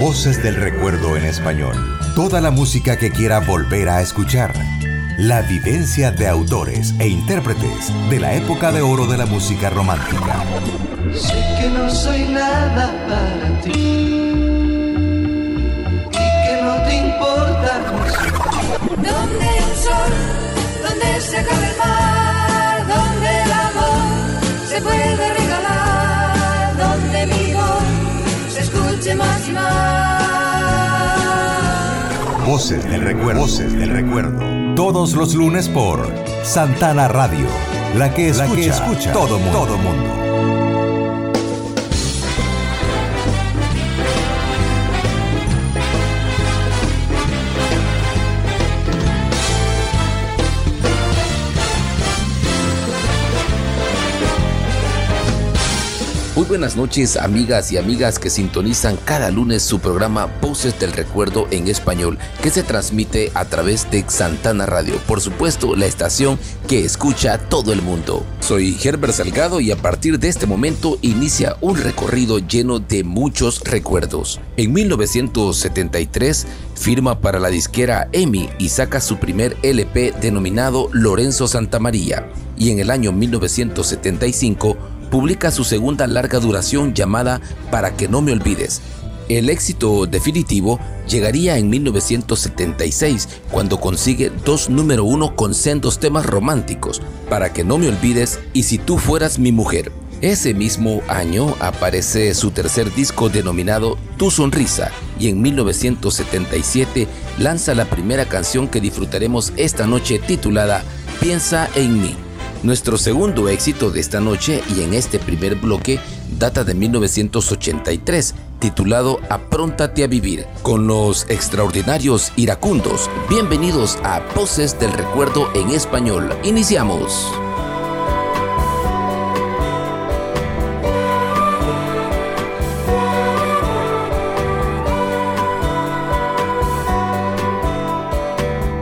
Voces del recuerdo en español. Toda la música que quiera volver a escuchar. La vivencia de autores e intérpretes de la época de oro de la música romántica. Sé que no soy nada para ti y que no te importa Donde el sol, donde se acaba el mar, donde el amor se puede más y más. Voces del recuerdo. Voces del recuerdo. Todos los lunes por Santana Radio. La que escucha, la que escucha todo mundo. Todo mundo. Buenas noches amigas y amigas que sintonizan cada lunes su programa Voces del Recuerdo en español que se transmite a través de Santana Radio, por supuesto la estación que escucha todo el mundo. Soy Herbert Salgado y a partir de este momento inicia un recorrido lleno de muchos recuerdos. En 1973 firma para la disquera EMI y saca su primer LP denominado Lorenzo Santamaría y en el año 1975 publica su segunda larga duración llamada Para que no me olvides. El éxito definitivo llegaría en 1976 cuando consigue dos número uno con sendos temas románticos, Para que no me olvides y Si tú fueras mi mujer. Ese mismo año aparece su tercer disco denominado Tu Sonrisa y en 1977 lanza la primera canción que disfrutaremos esta noche titulada Piensa en mí. Nuestro segundo éxito de esta noche y en este primer bloque data de 1983, titulado Apróntate a vivir, con los extraordinarios iracundos. Bienvenidos a Voces del Recuerdo en español. Iniciamos.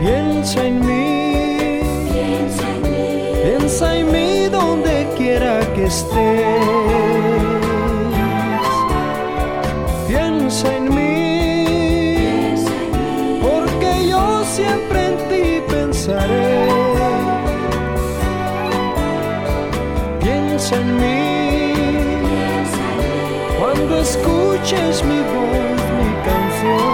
Piensa en mí Piensa en mí, porque yo siempre en ti pensaré. Piensa en mí, cuando escuches mi voz, mi canción.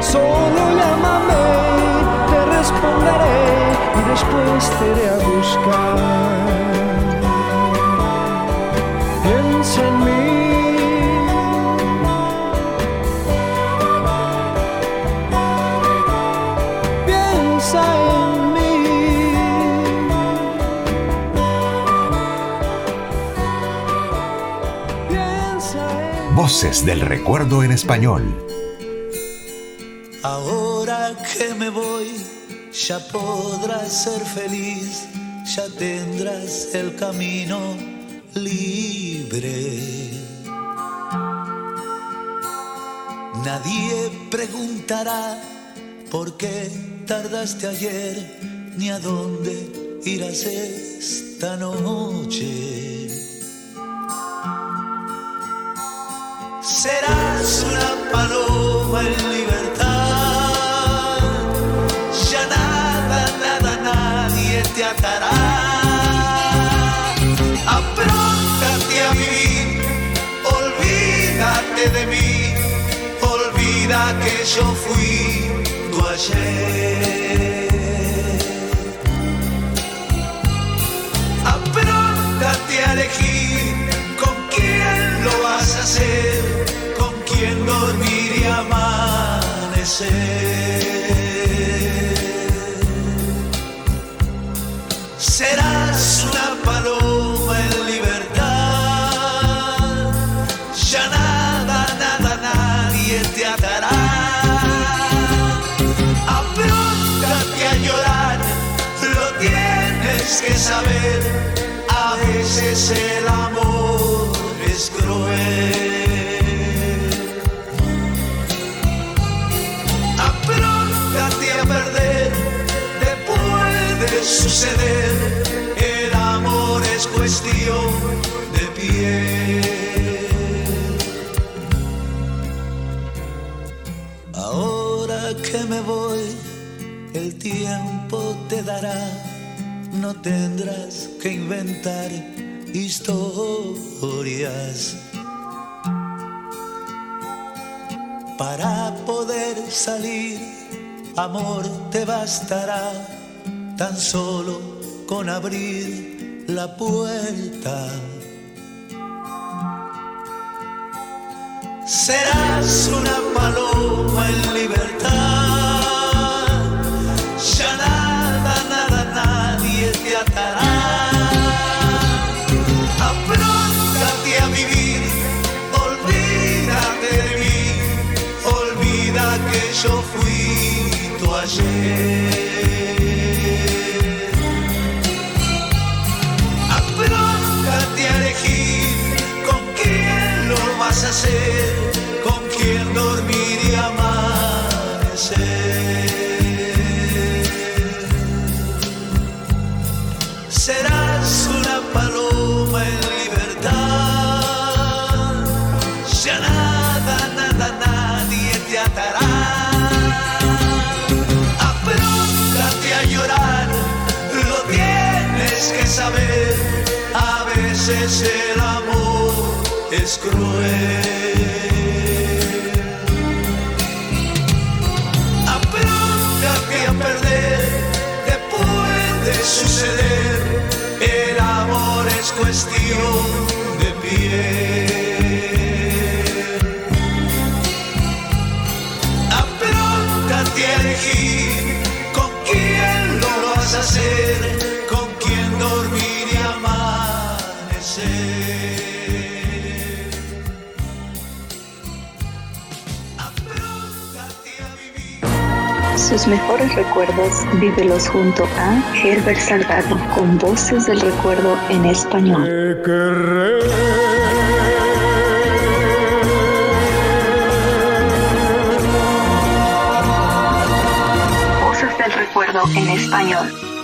Solo llámame, te responderé y después te iré a buscar. Del Recuerdo en Español. Ahora que me voy, ya podrás ser feliz, ya tendrás el camino libre. Nadie preguntará por qué tardaste ayer, ni a dónde irás esta noche. Yo fui tu ayer. Apróntate a elegir con quién lo vas a hacer, con quién dormir y amanecer. Tienes que saber, a veces el amor es cruel. Apróntate a perder, te puede suceder, el amor es cuestión de piel. Ahora que me voy, el tiempo te dará, no tendrás que inventar historias. Para poder salir, amor te bastará, tan solo con abrir la puerta. Serás una paloma en libertad, tu veces el amor es cruel. Apróntate a perder, te puede suceder, el amor es cuestión de piel. Sus mejores recuerdos vívelos junto a Herbert Salgado con voces del recuerdo en español. Voces del recuerdo en español.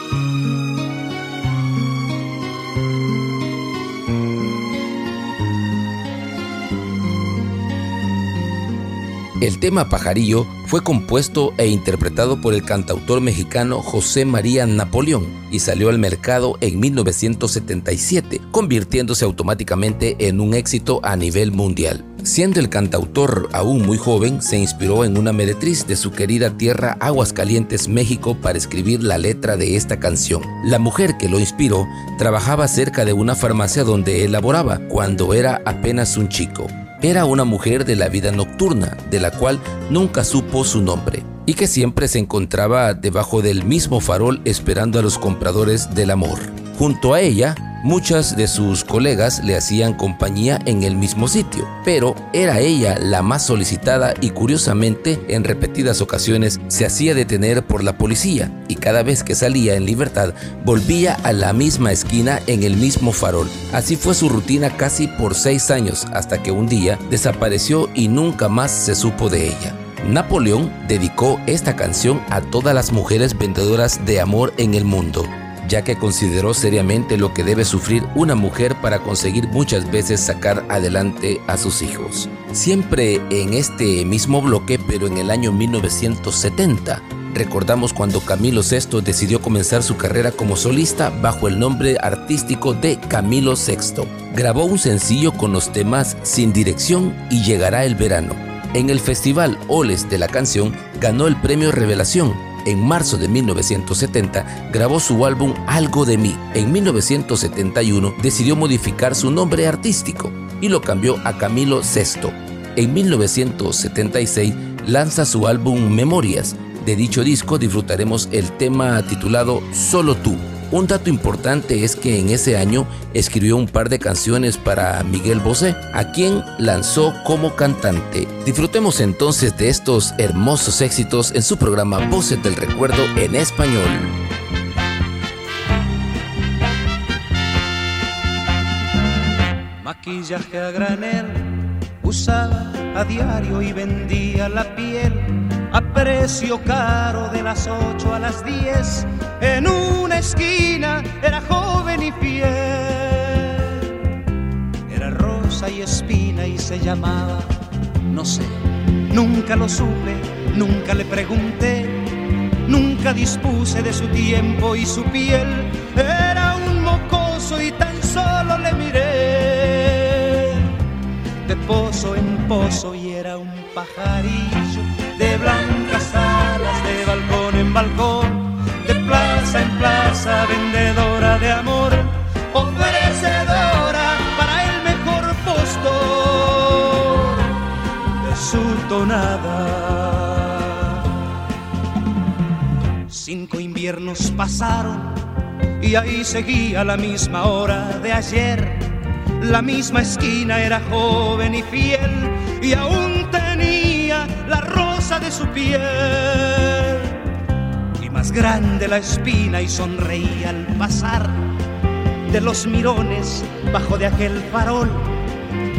El tema Pajarillo fue compuesto e interpretado por el cantautor mexicano José María Napoleón y salió al mercado en 1977, convirtiéndose automáticamente en un éxito a nivel mundial. Siendo el cantautor aún muy joven, se inspiró en una meretriz de su querida tierra Aguascalientes, México, para escribir la letra de esta canción. La mujer que lo inspiró trabajaba cerca de una farmacia donde él laboraba cuando era apenas un chico. Era una mujer de la vida nocturna, de la cual nunca supo su nombre, y que siempre se encontraba debajo del mismo farol esperando a los compradores del amor. Junto a ella Muchas de sus colegas le hacían compañía en el mismo sitio, pero era ella la más solicitada y curiosamente en repetidas ocasiones se hacía detener por la policía y cada vez que salía en libertad volvía a la misma esquina en el mismo farol. Así fue su rutina casi por seis años hasta que un día desapareció y nunca más se supo de ella. Napoleón dedicó esta canción a todas las mujeres vendedoras de amor en el mundo ya que consideró seriamente lo que debe sufrir una mujer para conseguir muchas veces sacar adelante a sus hijos. Siempre en este mismo bloque, pero en el año 1970, recordamos cuando Camilo VI decidió comenzar su carrera como solista bajo el nombre artístico de Camilo VI. Grabó un sencillo con los temas Sin Dirección y Llegará el Verano. En el festival Oles de la canción ganó el premio Revelación en marzo de 1970 grabó su álbum Algo de mí. En 1971 decidió modificar su nombre artístico y lo cambió a Camilo VI. En 1976 lanza su álbum Memorias. De dicho disco disfrutaremos el tema titulado Solo tú. Un dato importante es que en ese año escribió un par de canciones para Miguel Bosé, a quien lanzó como cantante. Disfrutemos entonces de estos hermosos éxitos en su programa Voces del Recuerdo en español. Maquillaje a granel, usaba a diario y vendía la piel a precio caro de las 8 a las 10. En una esquina era joven y fiel. Era rosa y espina y se llamaba, no sé, nunca lo supe, nunca le pregunté, nunca dispuse de su tiempo y su piel. Era un mocoso y tan solo le miré. De pozo en pozo y era un pajarillo de blancas alas, de balcón en balcón, de plaza en plaza, vendedora de amor, ofrecedora para el mejor postor de su tonada. Cinco inviernos pasaron y ahí seguía la misma hora de ayer. La misma esquina era joven y fiel y aún tenía la de su piel. Y más grande la espina y sonreía al pasar de los mirones bajo de aquel farol.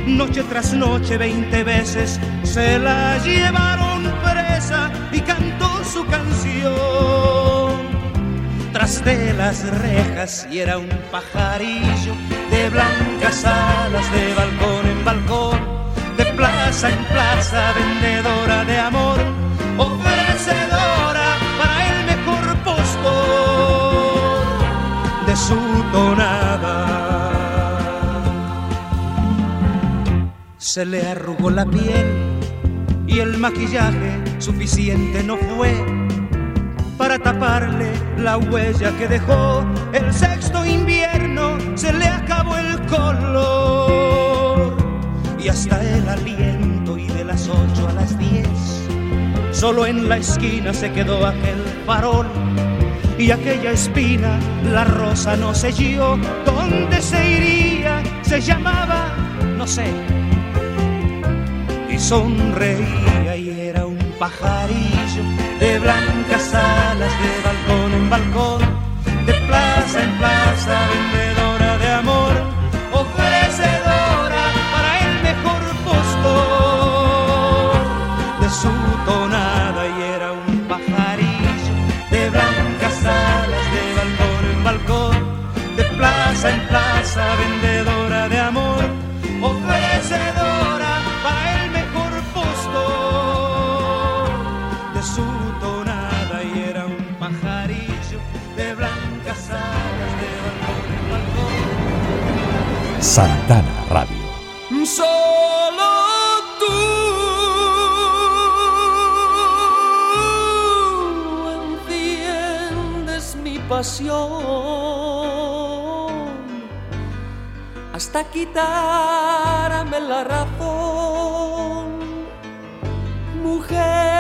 Noche tras noche, veinte veces se la llevaron presa y cantó su canción tras de las rejas y era un pajarillo de blancas alas de balcón en balcón, en plaza, vendedora de amor, ofrecedora para el mejor postor de su tonada. Se le arrugó la piel y el maquillaje suficiente no fue para taparle la huella que dejó. El sexto invierno se le acabó el color y hasta el aliento las ocho a las diez. Solo en la esquina se quedó aquel farol y aquella espina, la rosa no selló. ¿Dónde se iría? Se llamaba, no sé. Y sonreía y era un pajarillo de blancas alas de balcón en balcón, de plaza en plaza, Santana Radio. Solo tú enciendes mi pasión hasta quitarme la razón. Mujer,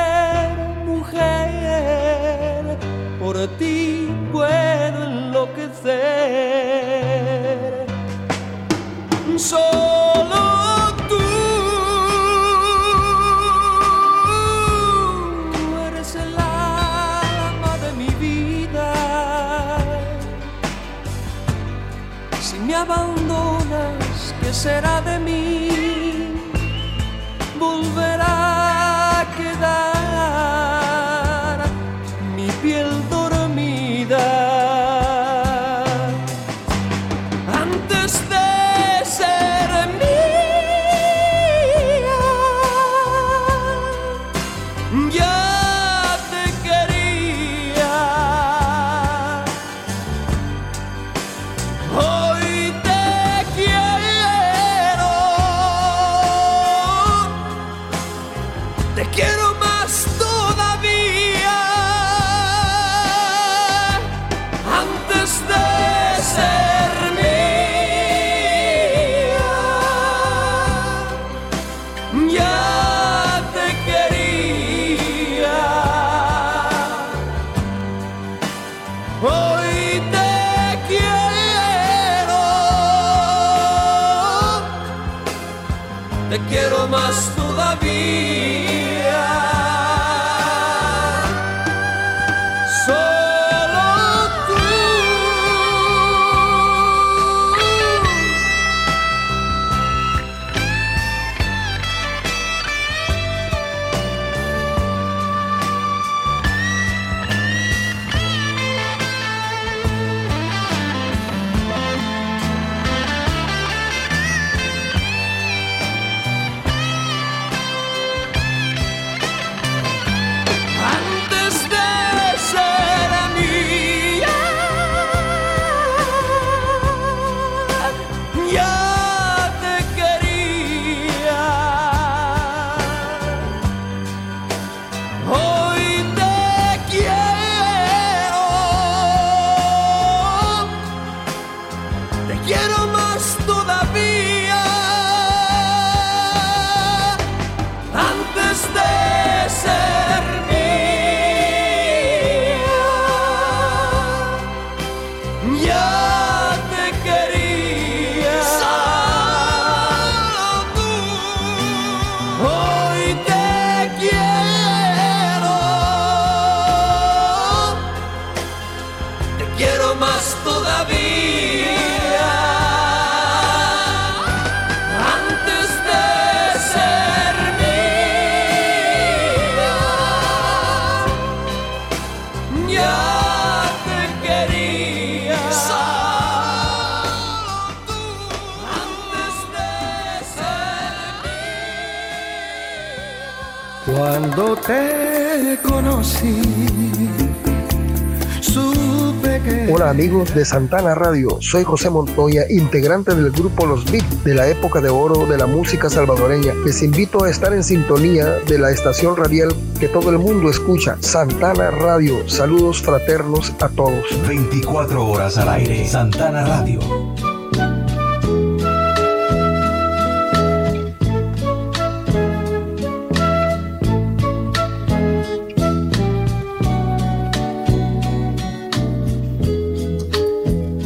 de Santana Radio, soy José Montoya, integrante del grupo Los Beat de la época de oro de la música salvadoreña. Les invito a estar en sintonía de la estación radial que todo el mundo escucha, Santana Radio. Saludos fraternos a todos. 24 horas al aire. Santana Radio.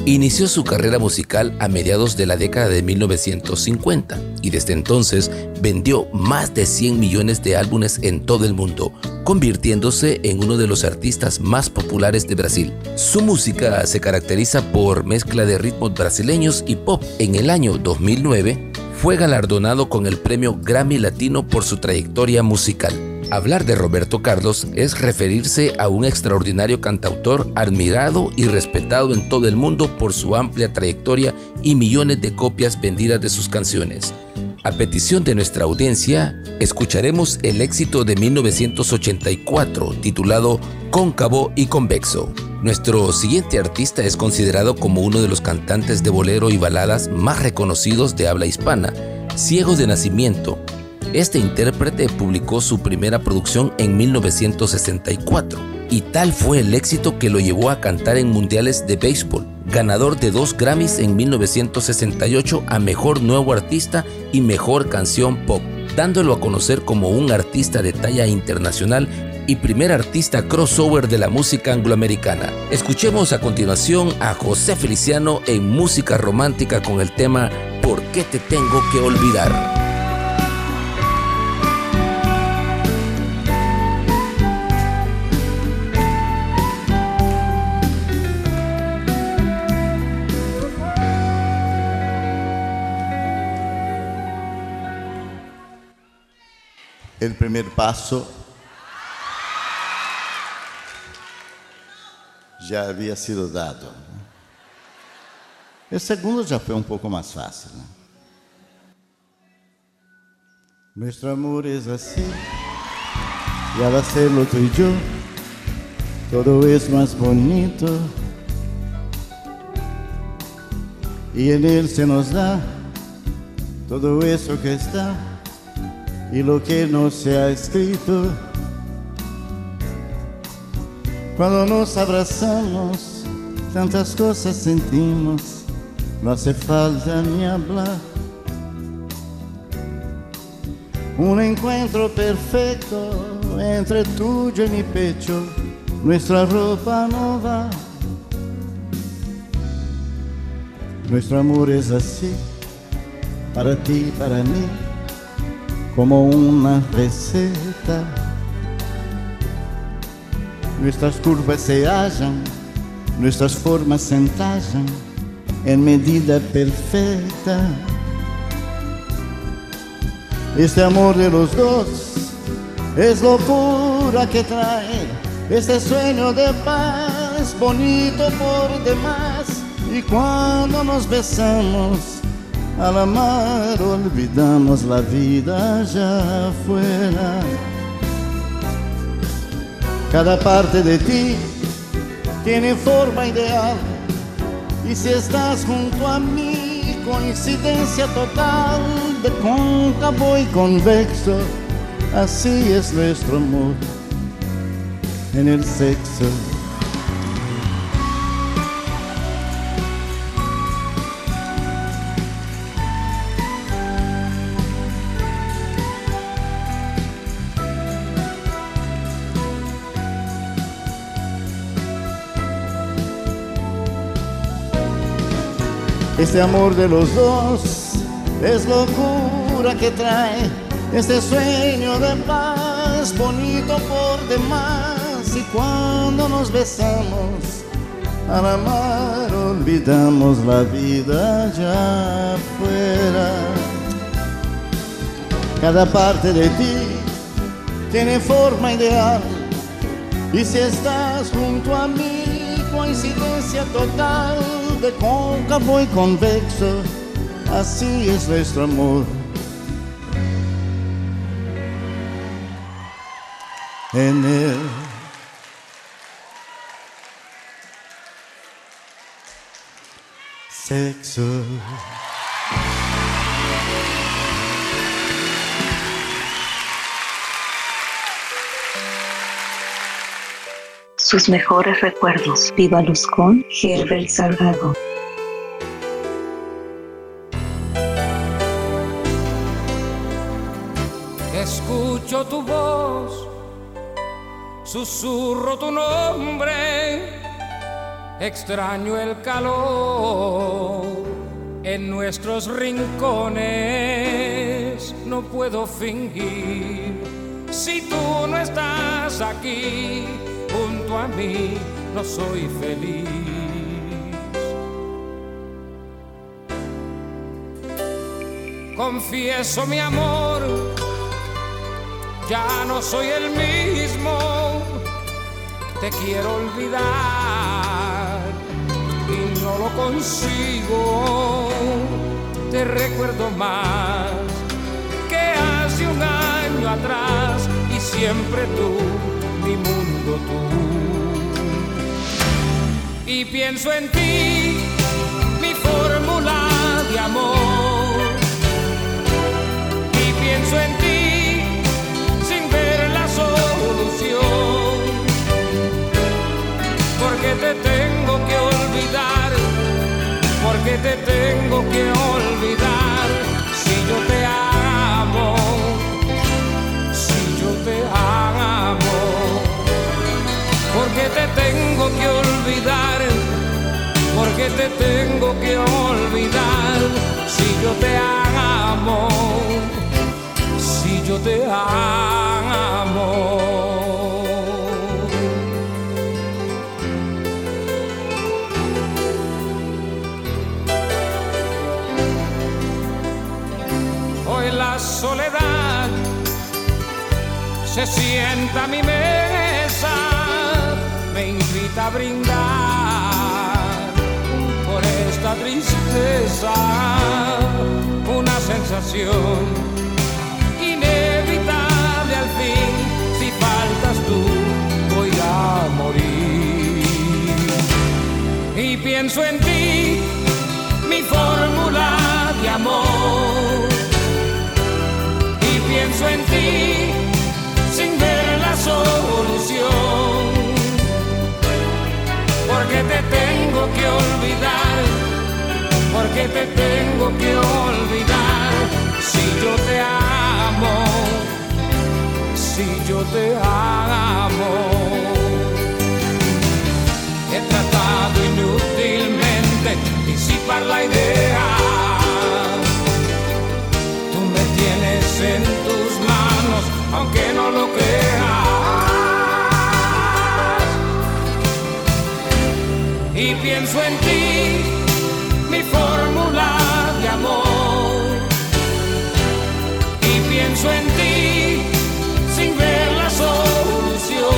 Inició su carrera musical a mediados de la década de 1950 y desde entonces vendió más de 100 millones de álbumes en todo el mundo, convirtiéndose en uno de los artistas más populares de Brasil. Su música se caracteriza por mezcla de ritmos brasileños y pop. En el año 2009 fue galardonado con el premio Grammy Latino por su trayectoria musical. Hablar de Roberto Carlos es referirse a un extraordinario cantautor admirado y respetado en todo el mundo por su amplia trayectoria y millones de copias vendidas de sus canciones. A petición de nuestra audiencia, escucharemos el éxito de 1984 titulado Cóncavo y Convexo. Nuestro siguiente artista es considerado como uno de los cantantes de bolero y baladas más reconocidos de habla hispana, Ciego de Nacimiento. Este intérprete publicó su primera producción en 1964 y tal fue el éxito que lo llevó a cantar en mundiales de béisbol, ganador de dos Grammys en 1968 a Mejor Nuevo Artista y Mejor Canción Pop, dándolo a conocer como un artista de talla internacional y primer artista crossover de la música angloamericana. Escuchemos a continuación a José Feliciano en música romántica con el tema ¿Por qué te tengo que olvidar? El primer paso ya había sido dado. El segundo ya fue un poco más fácil. ¿no? Nuestro amor es así, y al hacerlo tú y yo, todo es más bonito. Y en se nos da todo eso que está y lo que no se ha escrito. Cuando nos abrazamos, tantas cosas sentimos, no hace falta ni hablar. Un encuentro perfecto entre tuyo y mi pecho, nuestra ropa no va. Nuestro amor es así, para ti, para mí como una receta. Nuestras curvas se hallan, nuestras formas se entallan en medida perfecta. Este amor de los dos es locura que trae este sueño de paz bonito por demás. Y cuando nos besamos, al amar olvidamos la vida allá afuera. Cada parte de ti tiene forma ideal. Y si estás junto a mí, coincidencia total de cóncavo y convexo, así es nuestro amor en el sexo. Este amor de los dos es locura que trae este sueño de paz bonito por demás. Y cuando nos besamos, al amar olvidamos la vida allá afuera. Cada parte de ti tiene forma ideal. Y si estás junto a mí, coincidencia total de cóncavo y convexo, así es nuestro amor. En él. Sexo. Sus mejores recuerdos. Viva Luz con Herbert Salgado. Escucho tu voz, susurro tu nombre, extraño el calor en nuestros rincones, no puedo fingir. Si tú no estás aquí junto a mí, no soy feliz. Confieso mi amor, ya no soy el mismo, te quiero olvidar y no lo consigo, te recuerdo más que hace un año atrás y siempre tú, mi mundo tú. Y pienso en ti, mi fórmula de amor, y pienso en ti sin ver la solución, porque te tengo que olvidar, porque te tengo que olvidar, si yo te amo, si yo te amo. Que olvidar, porque te tengo que olvidar si yo te amo, si yo te amo. Hoy la soledad se sienta a mi mesa, me invita a brindar por esta tristeza, una sensación inevitable al fin, si faltas tú voy a morir. Y pienso en ti, mi fórmula de amor, y pienso en ti Porque te tengo que olvidar, porque te tengo que olvidar. Si yo te amo, si yo te amo. Pienso en ti, mi fórmula de amor. Y pienso en ti sin ver la solución.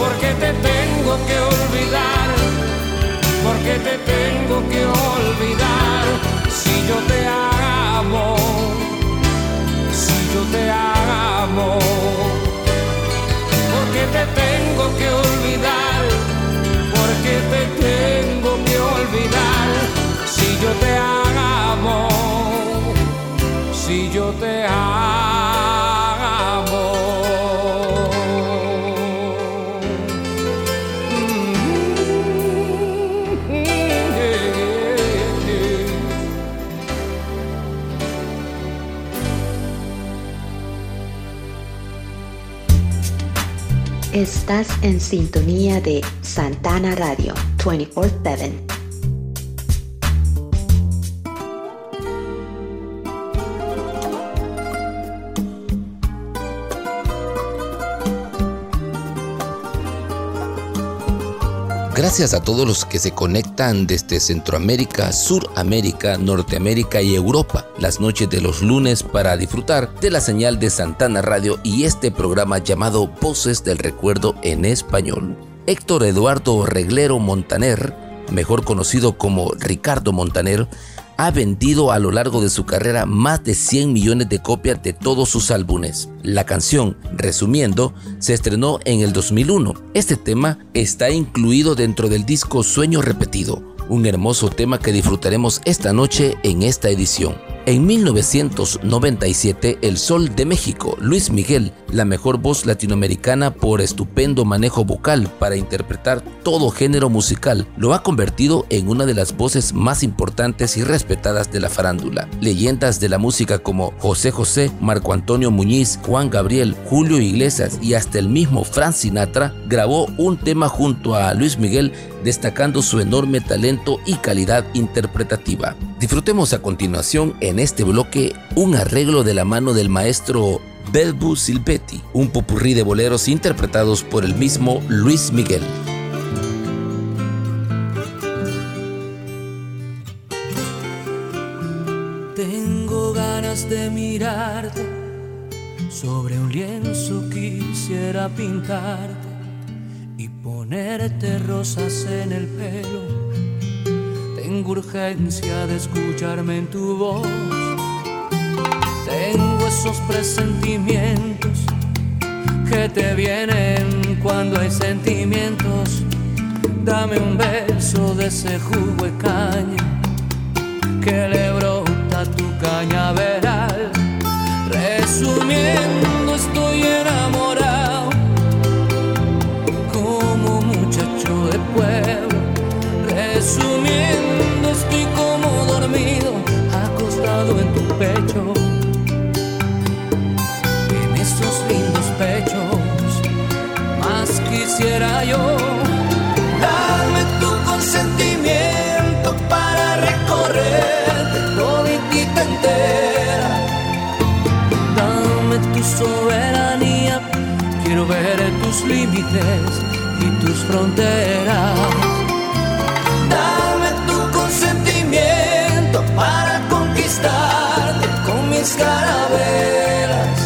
Porque te tengo que olvidar, porque te tengo que olvidar si yo te amo yo te amo. Porque te tengo que olvidar, yo te amo, si yo te amo. Estás en sintonía de Santana Radio 24/7. Gracias a todos los que se conectan desde Centroamérica, Suramérica, Norteamérica y Europa las noches de los lunes para disfrutar de la señal de Santana Radio y este programa llamado Voces del Recuerdo en español. Héctor Eduardo Reglero Montaner, mejor conocido como Ricardo Montaner, ha vendido a lo largo de su carrera más de 100 millones de copias de todos sus álbumes. La canción, resumiendo, se estrenó en el 2001. Este tema está incluido dentro del disco Sueño Repetido, un hermoso tema que disfrutaremos esta noche en esta edición. En 1997, El Sol de México, Luis Miguel, la mejor voz latinoamericana por estupendo manejo vocal para interpretar todo género musical, lo ha convertido en una de las voces más importantes y respetadas de la farándula. Leyendas de la música como José José, Marco Antonio Muñiz, Juan Gabriel, Julio Iglesias y hasta el mismo Frank Sinatra grabó un tema junto a Luis Miguel destacando su enorme talento y calidad interpretativa. Disfrutemos a continuación en este bloque un arreglo de la mano del maestro Belbu Silvetti, un popurrí de boleros interpretados por el mismo Luis Miguel. Tengo ganas de mirarte, sobre un lienzo quisiera pintarte y ponerte rosas en el pelo. Tengo urgencia de escucharme en tu voz. Tengo esos presentimientos que te vienen cuando hay sentimientos. Dame un beso de ese jugo de caña que le brota tu cañaveral. Resumiendo, yo. Dame tu consentimiento para recorrer toditita entera. Dame tu soberanía, quiero ver tus límites y tus fronteras. Dame tu consentimiento para conquistarte con mis carabelas.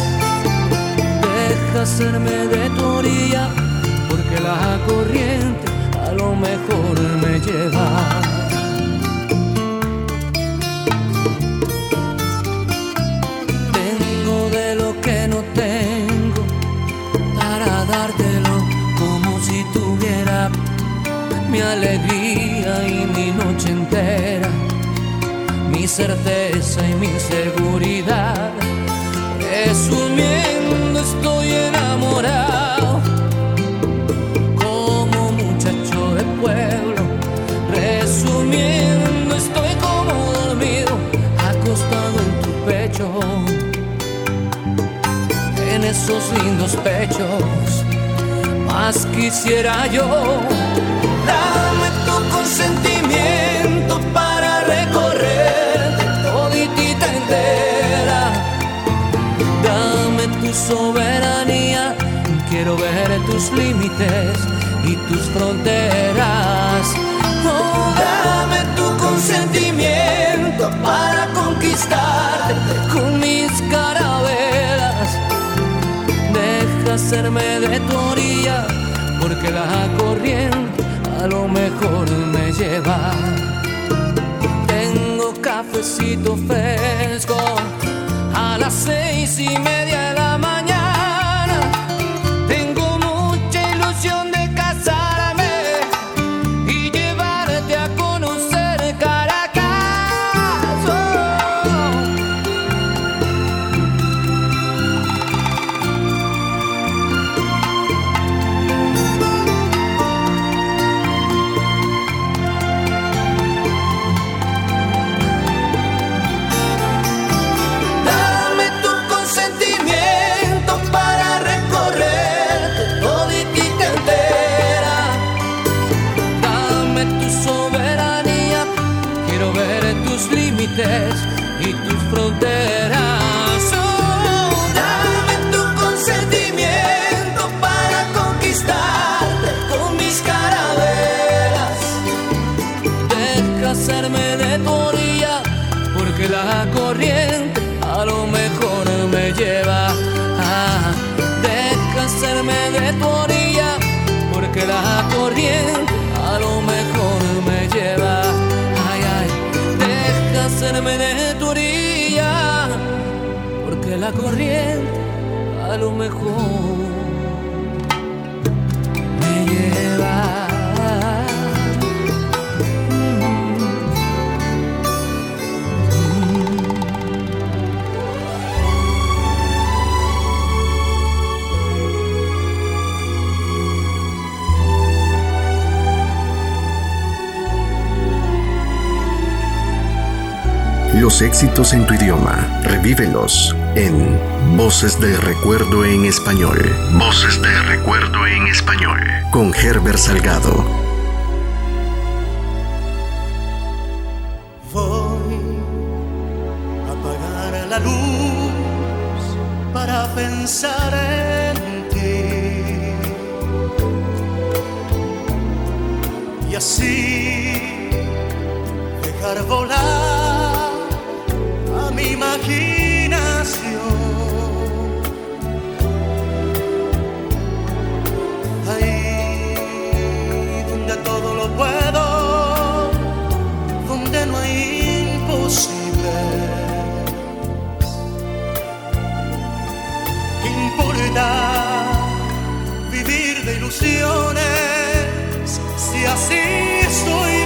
Deja hacerme de tu orilla, corriente a lo mejor me lleva. Tengo de lo que no tengo para dártelo como si tuviera mi alegría y mi noche entera, mi certeza y mi seguridad. Resumiendo, estoy enamorado pueblo. Resumiendo, estoy como dormido, acostado en tu pecho, en esos lindos pechos. Más quisiera yo, dame tu consentimiento para recorrer toditita entera. Dame tu soberanía, quiero ver tus límites y tus fronteras. Oh, dame tu consentimiento para conquistarte con mis carabelas. Deja hacerme de tu orilla, porque la corriente a lo mejor me lleva. Tengo cafecito fresco a las seis y media de la corriente a lo mejor Éxitos en tu idioma, revívelos en Voces del Recuerdo en Español. Voces del Recuerdo en Español. Con Herbert Salgado. Voy a apagar la luz para pensar en ti y así dejar volar vivir de ilusiones si así estoy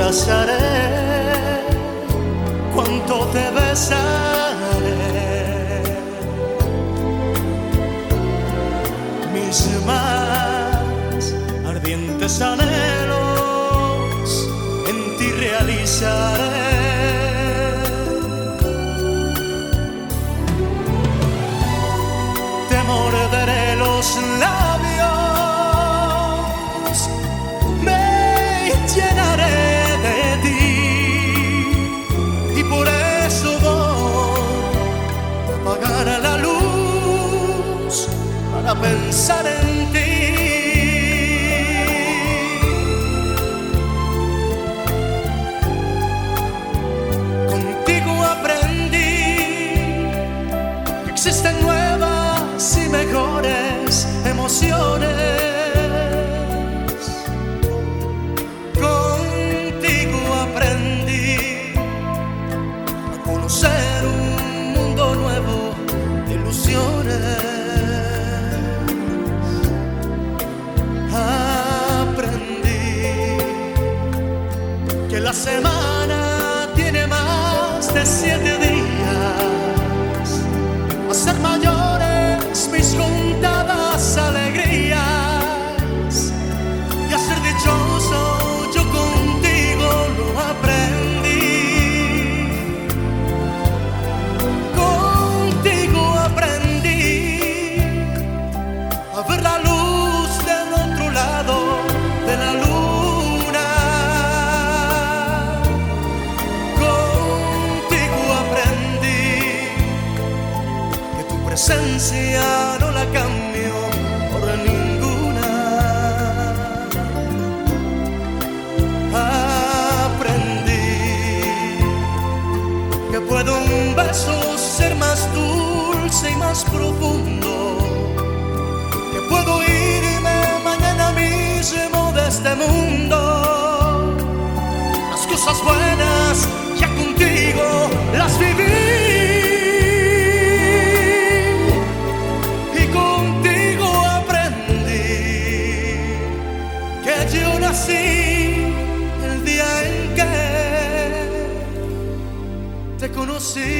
abrazaré? ¿Cuánto te besaré? pensar en ti. Que puedo irme mañana mismo de este mundo. Las cosas buenas ya contigo las viví. Y contigo aprendí que yo nací el día en que te conocí.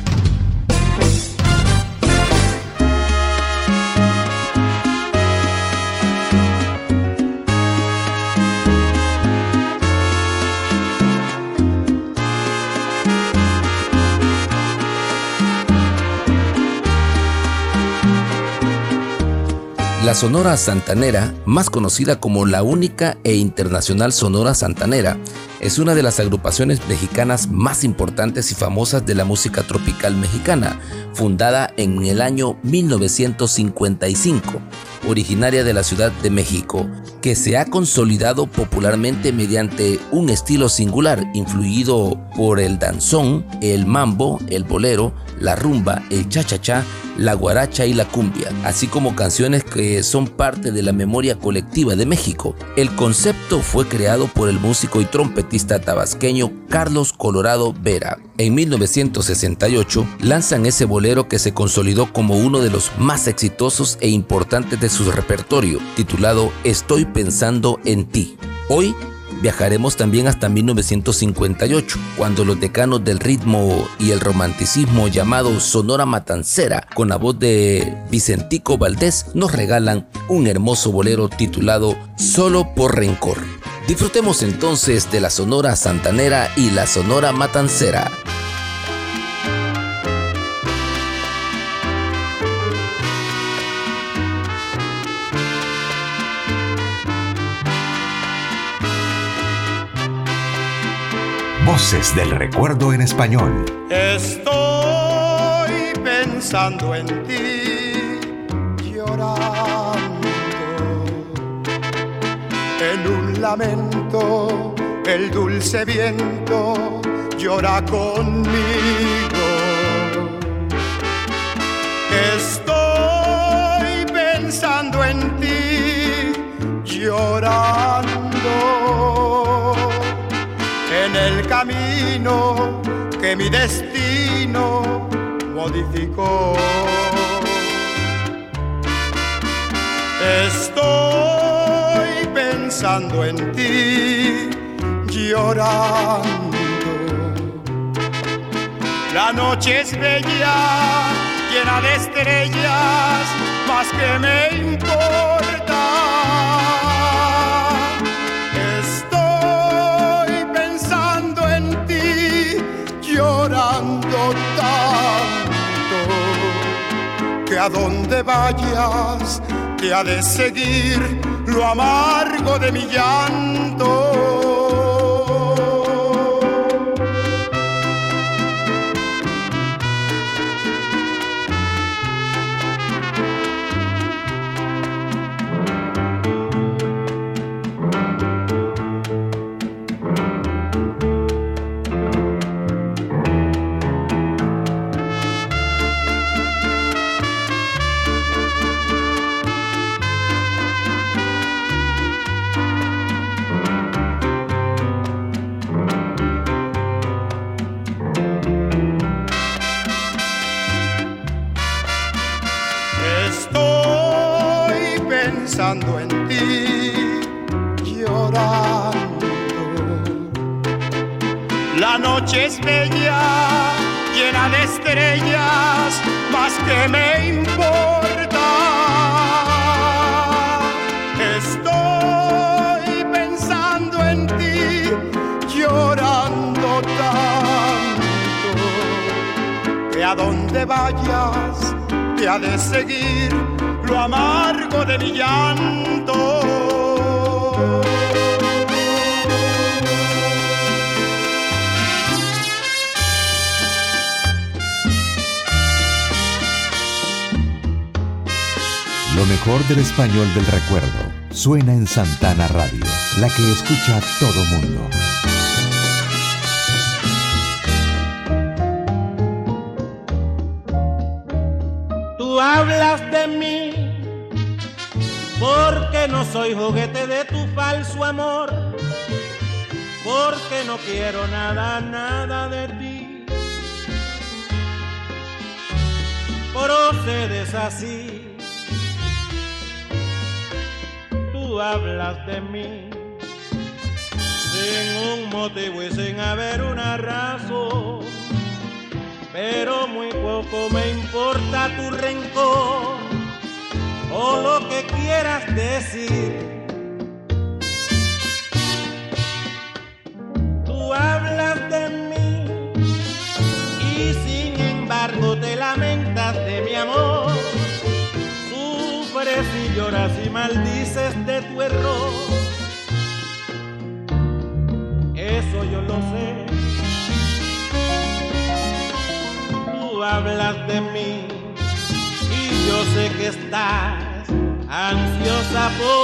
La Sonora Santanera, más conocida como la única e internacional Sonora Santanera, es una de las agrupaciones mexicanas más importantes y famosas de la música tropical mexicana, fundada en el año 1955, originaria de la Ciudad de México, que se ha consolidado popularmente mediante un estilo singular influido por el danzón, el mambo, el bolero, la rumba, el cha-cha-cha, la guaracha y la cumbia, así como canciones que son parte de la memoria colectiva de México. El concepto fue creado por el músico y trompetista tabasqueño Carlos Colorado Vera. En 1968 lanzan ese bolero que se consolidó como uno de los más exitosos e importantes de su repertorio, titulado Estoy pensando en ti. Hoy Viajaremos también hasta 1958, cuando los decanos del ritmo y el romanticismo llamado Sonora Matancera, con la voz de Vicentico Valdés, nos regalan un hermoso bolero titulado Solo por Rencor. Disfrutemos entonces de la Sonora Santanera y la Sonora Matancera. Voces del recuerdo en español. Estoy pensando en ti, llorando en un lamento. El dulce viento llora conmigo. Estoy pensando en ti, llorando el camino que mi destino modificó. Estoy pensando en ti, llorando. La noche es bella, llena de estrellas, más que me importa. A donde vayas te ha de seguir lo amargo de mi llanto. Español del recuerdo suena en Santana Radio, la que escucha todo mundo. Tú hablas de mí porque no soy juguete de tu falso amor, porque no quiero nada, nada de ti. Procedes así, de mí sin un motivo y sin haber una razón pero muy poco me importa tu rencor o lo que quieras decir. Tú hablas de mí y sin embargo te lamentas de mi amor. Sufres y lloras y maldices de Oh.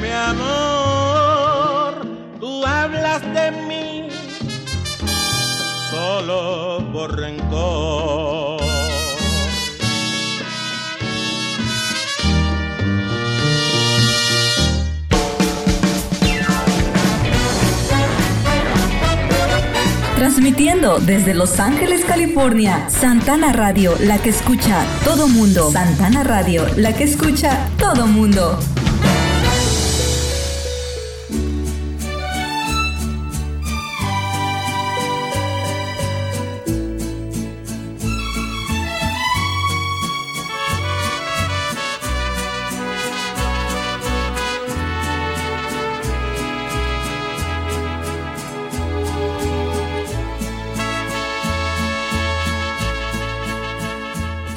Mi amor. Tú hablas de mí solo por rencor. Transmitiendo desde Los Ángeles, California, Santana Radio, la que escucha todo mundo. Santana Radio, la que escucha todo mundo.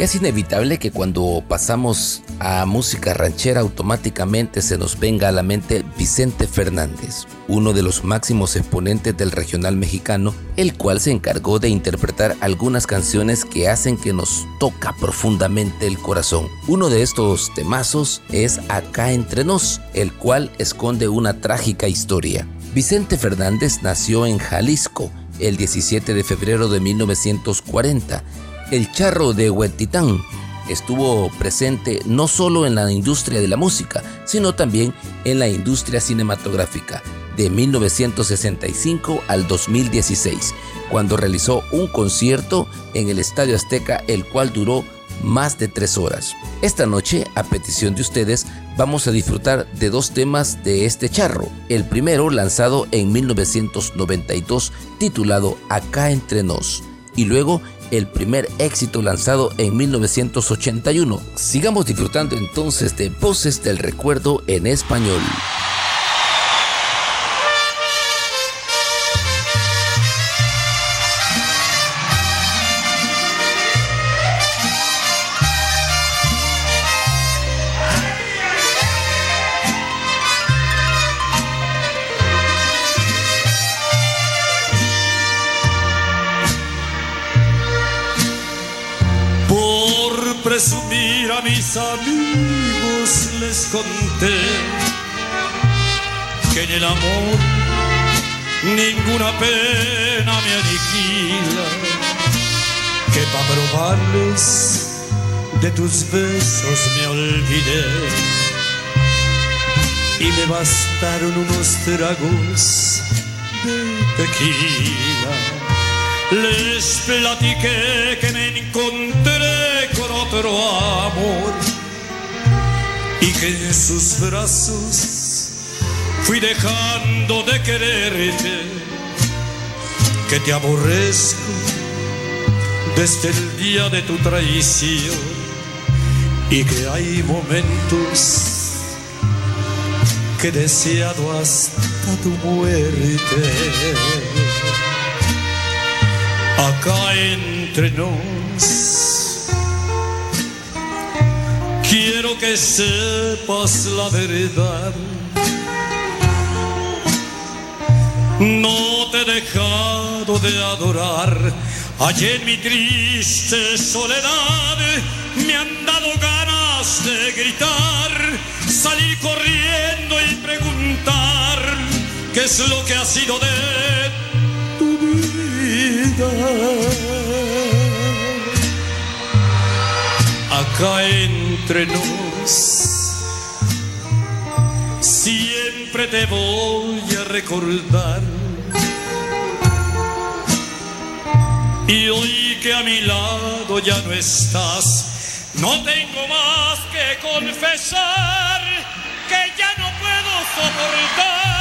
Es inevitable que cuando pasamos a música ranchera automáticamente se nos venga a la mente Vicente Fernández, uno de los máximos exponentes del regional mexicano, el cual se encargó de interpretar algunas canciones que hacen que nos toca profundamente el corazón. Uno de estos temazos es Acá entre nos, el cual esconde una trágica historia. Vicente Fernández nació en Jalisco el 17 de febrero de 1940 el charro de Huetitán estuvo presente no solo en la industria de la música, sino también en la industria cinematográfica. de 1965 al 2016, cuando realizó un concierto en el Estadio Azteca, el cual duró más de tres horas. Esta noche, a petición de ustedes, vamos a disfrutar de dos temas de este charro. El primero lanzado en 1992 titulado Acá entre nos y luego el primer éxito lanzado en 1981. Sigamos disfrutando entonces de Voces del Recuerdo en español. Conté que en el amor ninguna pena me aniquila, que para probarles de tus besos me olvidé y me bastaron unos tragos de tequila. Les platiqué que me encontré con otro amor y que en sus brazos fui dejando de quererte, que te aborrezco desde el día de tu traición y que hay momentos que he deseado hasta tu muerte. Acá entre nos quiero que sepas la verdad. No te he dejado de adorar. Allí en mi triste soledad me han dado ganas de gritar, salir corriendo y preguntar qué es lo que ha sido de tu vida. Entre nos siempre te voy a recordar. Y hoy que a mi lado ya no estás, no tengo más que confesar que ya no puedo soportar,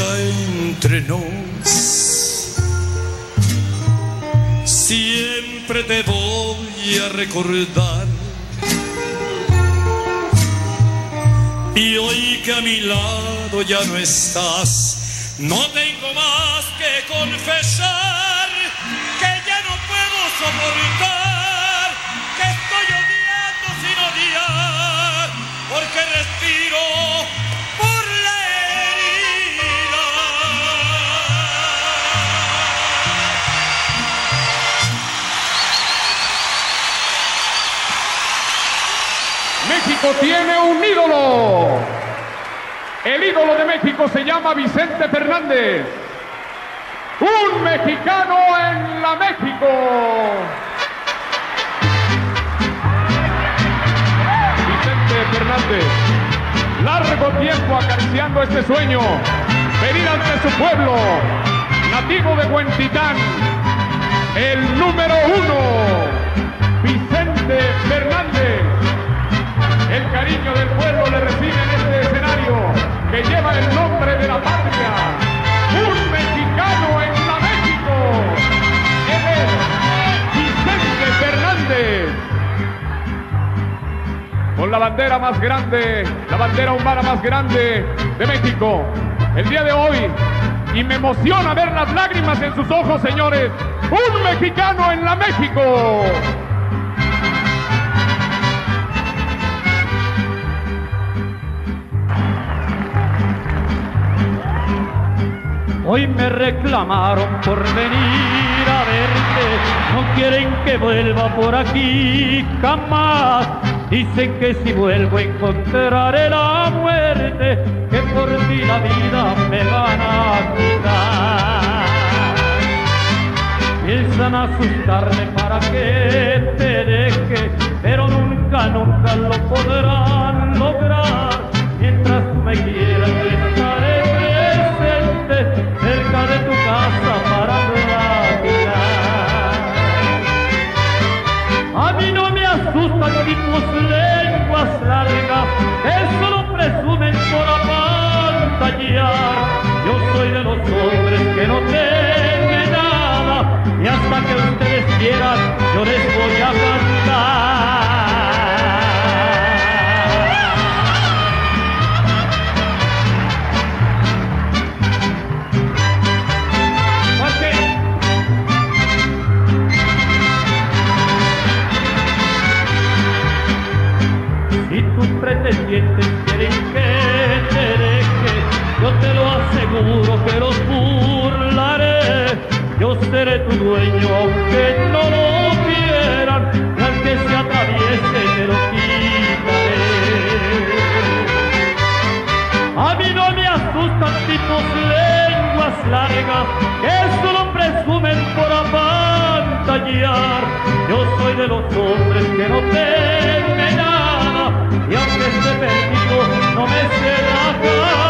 Entre nos siempre te voy a recordar. Y hoy que a mi lado ya no estás, no tengo más que confesar que ya no puedo soportar, México tiene un ídolo. El ídolo de México se llama Vicente Fernández. Un mexicano en la México. Vicente Fernández, largo tiempo acariciando este sueño, venir ante su pueblo, nativo de Huentitán, el número uno, Vicente Vicente Fernández. El cariño del pueblo le recibe en este escenario que lleva el nombre de la patria. Un mexicano en la México. Él es Vicente Fernández. Con la bandera más grande, la bandera humana más grande de México. El día de hoy, y me emociona ver las lágrimas en sus ojos, señores. Un mexicano en la México. Hoy me reclamaron por venir a verte, no quieren que vuelva por aquí jamás. Dicen que si vuelvo encontraré la muerte, que por ti la vida me van a quitar. Piensan asustarme para que te deje, pero nunca, nunca lo podrán lograr. Mientras tú me quieras, tus lenguas largas, que solo presumen por apantallar. Yo soy de los hombres que no temen nada, y hasta que ustedes quieran, yo les voy a cantar. Dueño aunque no lo quieran, al que se atraviese te lo quitaré. A mí no me asustan tipos lenguas largas que solo presumen por apantallar. Yo soy de los hombres que no temen nada y aunque esté perdido no me sé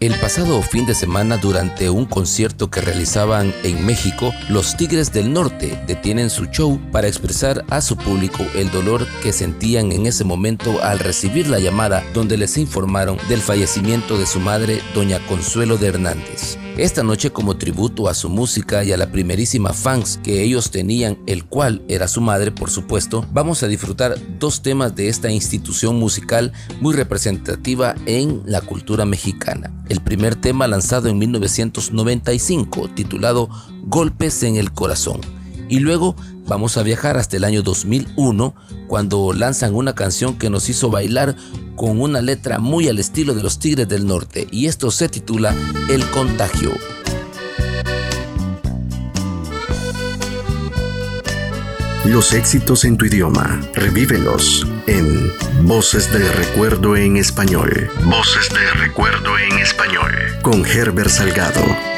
El pasado fin de semana, durante un concierto que realizaban en México, los Tigres del Norte detienen su show para expresar a su público el dolor que sentían en ese momento al recibir la llamada donde les informaron del fallecimiento de su madre, doña Consuelo de Hernández. Esta noche como tributo a su música y a la primerísima fans que ellos tenían, el cual era su madre por supuesto, vamos a disfrutar dos temas de esta institución musical muy representativa en la cultura mexicana. El primer tema lanzado en 1995 titulado Golpes en el Corazón. Y luego vamos a viajar hasta el año 2001 cuando lanzan una canción que nos hizo bailar con una letra muy al estilo de los Tigres del Norte y esto se titula El Contagio. Los éxitos en tu idioma, revívelos en Voces de Recuerdo en Español. Voces de Recuerdo en Español. Con Herbert Salgado.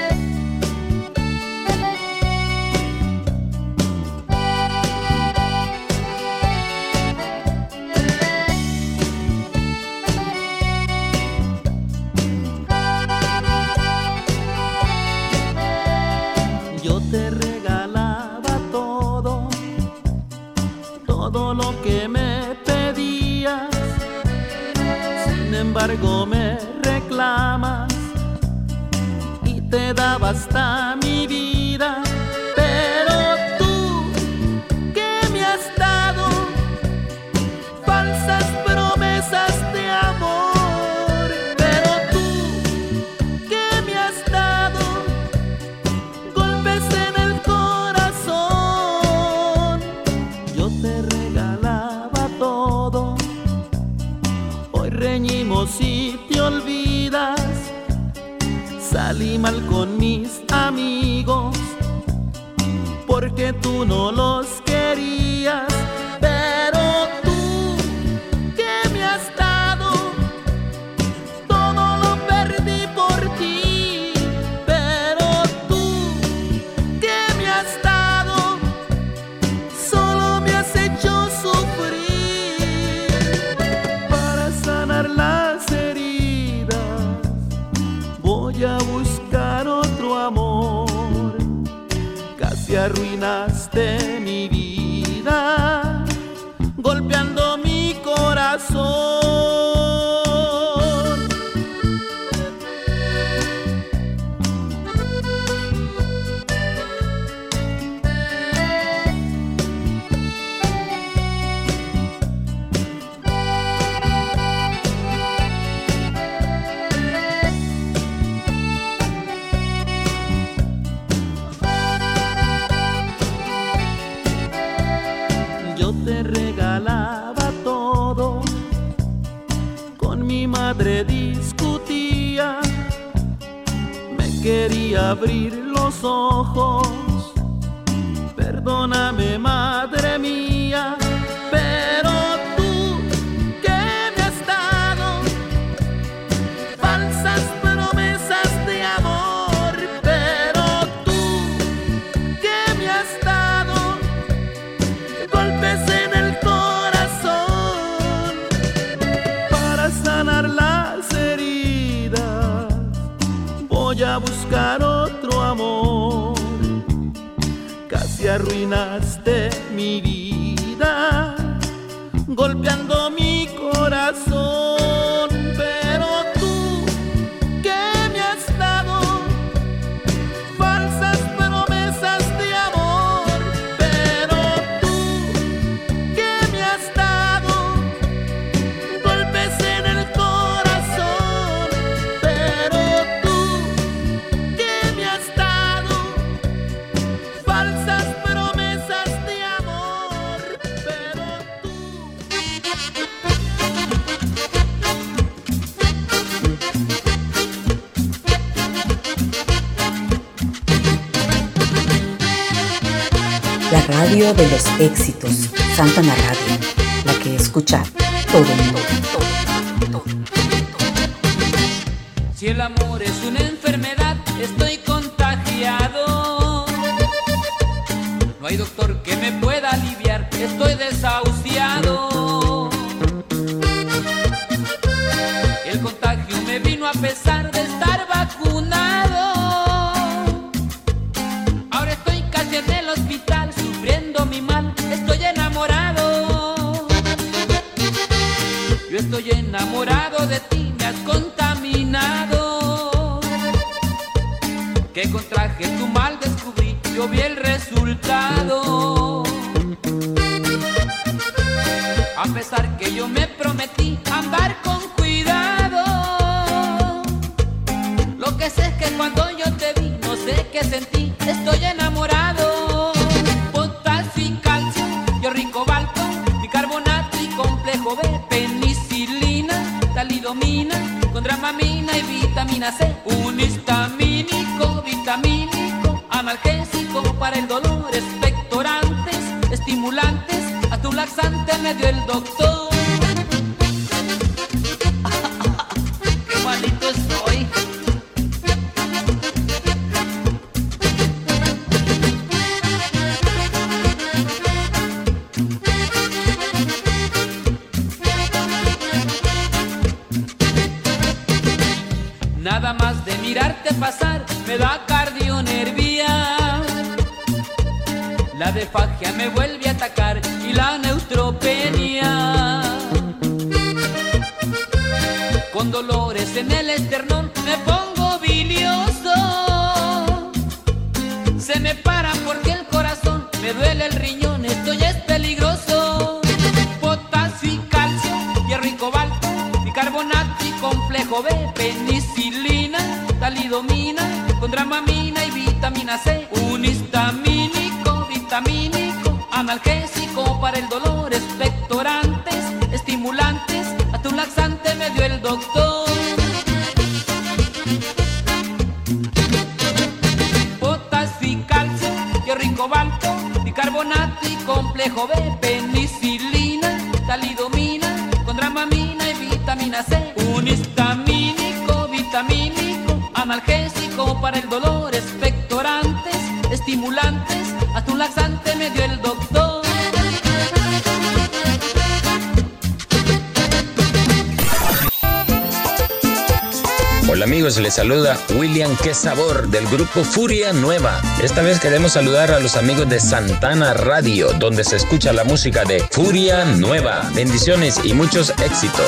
de los éxitos, Santana Radio, la que escucha todo el mundo. a pesar que yo me prometí andar con cuidado. Lo que sé es que cuando yo te vi, no sé qué sentí, estoy enamorado. Botas sin calcio, yo rico balcón, bicarbonato y complejo B, penicilina, talidomina, con dramamina y vitamina C, unistamina saluda William Qué Sabor del grupo Furia Nueva. Esta vez queremos saludar a los amigos de Santana Radio, donde se escucha la música de Furia Nueva. Bendiciones y muchos éxitos.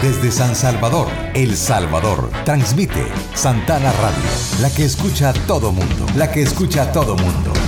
Desde San Salvador, El Salvador, transmite Santana Radio, la que escucha a todo mundo, la que escucha a todo mundo.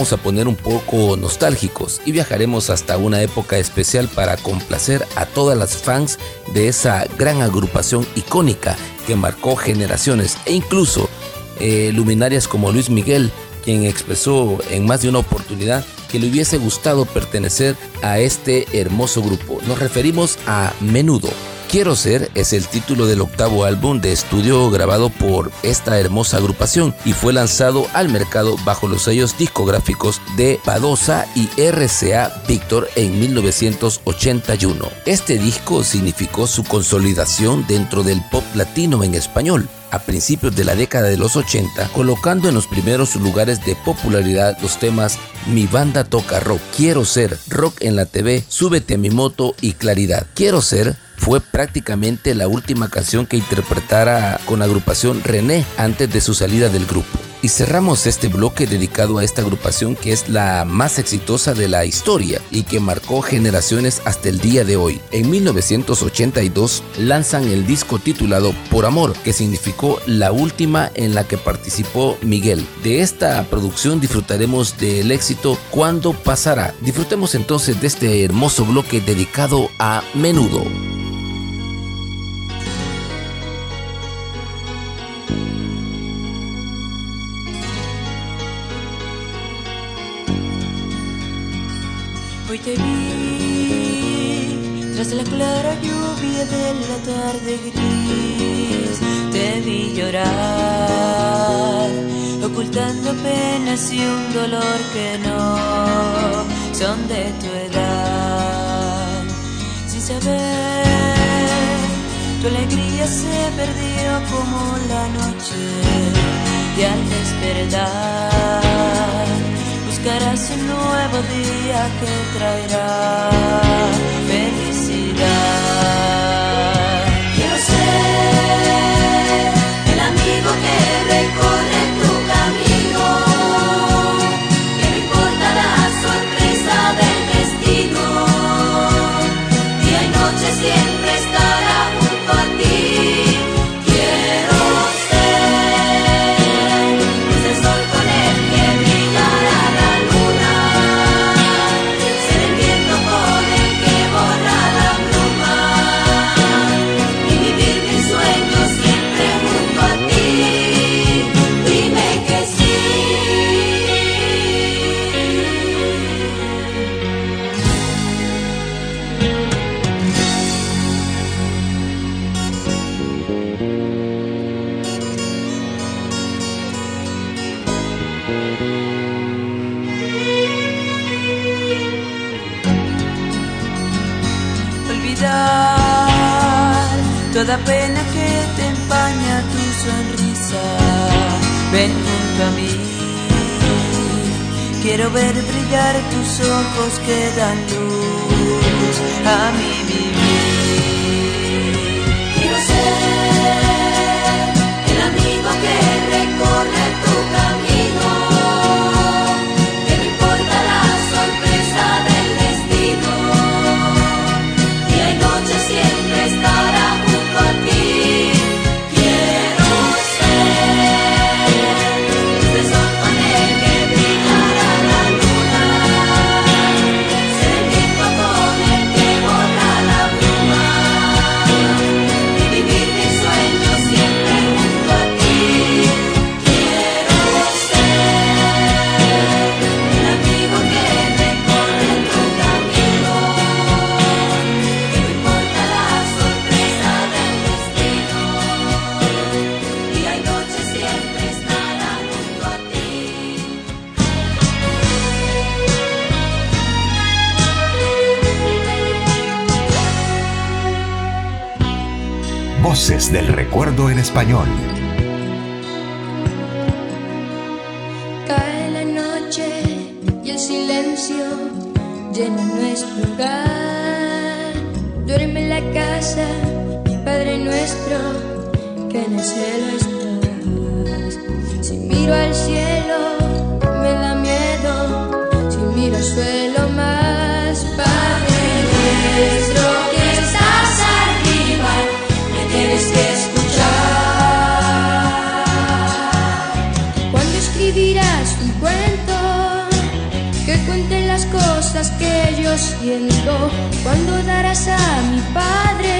Vamos a poner un poco nostálgicos y viajaremos hasta una época especial para complacer a todas las fans de esa gran agrupación icónica que marcó generaciones e incluso eh, luminarias como Luis Miguel, quien expresó en más de una oportunidad que le hubiese gustado pertenecer a este hermoso grupo. Nos referimos a Menudo. Quiero ser es el título del octavo álbum de estudio grabado por esta hermosa agrupación y fue lanzado al mercado bajo los sellos discográficos de Padosa y RCA Victor en 1981. Este disco significó su consolidación dentro del pop latino en español a principios de la década de los 80, colocando en los primeros lugares de popularidad los temas Mi banda toca rock, Quiero ser, Rock en la TV, Súbete a mi moto y Claridad. Quiero ser fue prácticamente la última canción que interpretara con la agrupación René antes de su salida del grupo. Y cerramos este bloque dedicado a esta agrupación que es la más exitosa de la historia y que marcó generaciones hasta el día de hoy. En 1982 lanzan el disco titulado Por Amor, que significó la última en la que participó Miguel. De esta producción disfrutaremos del éxito Cuando pasará. Disfrutemos entonces de este hermoso bloque dedicado a Menudo. La clara lluvia de la tarde gris. Te vi llorar, ocultando penas y un dolor que no son de tu edad. Sin saber, tu alegría se perdió como la noche y al despertar buscarás un nuevo día que traerá God. Quiero ver brillar tus ojos que dan luz a mi vivir. Quiero ser el amigo que recorre tu camino, Voces del Recuerdo en Español. Cae la noche y el silencio llena nuestro hogar. Duerme la casa, Padre nuestro, que en el cielo estás. Si miro al cielo, me da miedo. Si miro al suelo, siento, cuando darás a mi padre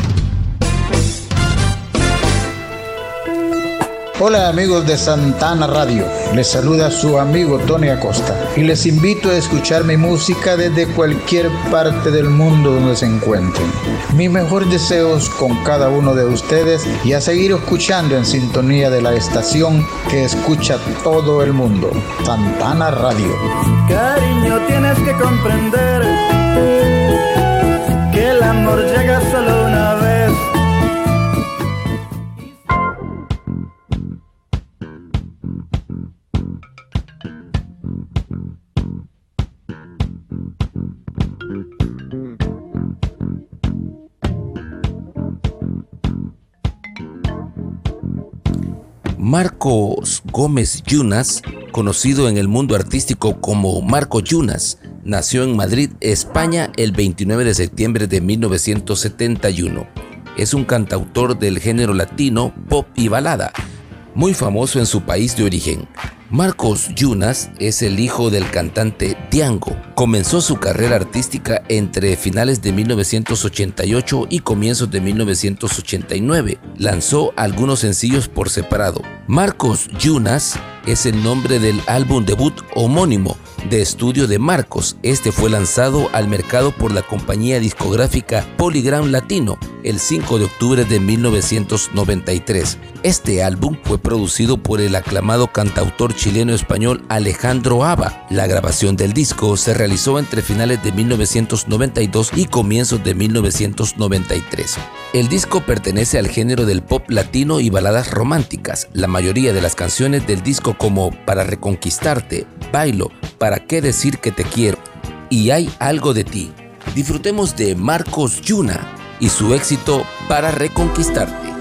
Hola amigos de Santana Radio, les saluda su amigo Tony Acosta y les invito a escuchar mi música desde cualquier parte del mundo donde se encuentren. Mis mejores deseos con cada uno de ustedes y a seguir escuchando en sintonía de la estación que escucha todo el mundo, Santana Radio. Cariño, tienes que comprender que el amor llega solo Marcos Gómez Yunas, conocido en el mundo artístico como Marco Yunas, nació en Madrid, España, el 29 de septiembre de 1971. es un cantautor del género latino, pop y balada, muy famoso en su país de origen. Marcos Yunas es el hijo del cantante Diango. Comenzó su carrera artística entre finales de 1988 y comienzos de 1989. Lanzó algunos sencillos por separado. Marcos Yunas es el nombre del álbum debut homónimo de estudio de Marcos. Este fue lanzado al mercado por la compañía discográfica Polygram Latino el 5 de octubre de 1993. Este álbum fue producido por el aclamado cantautor chileno-español Alejandro Aba. La grabación del disco se realizó entre finales de 1992 y comienzos de 1993. El disco pertenece al género del pop latino y baladas románticas. La mayoría de las canciones del disco como Para Reconquistarte, Bailo, ¿Para qué decir que te quiero? Y hay algo de ti. Disfrutemos de Marcos Yuna y su éxito Para Reconquistarte.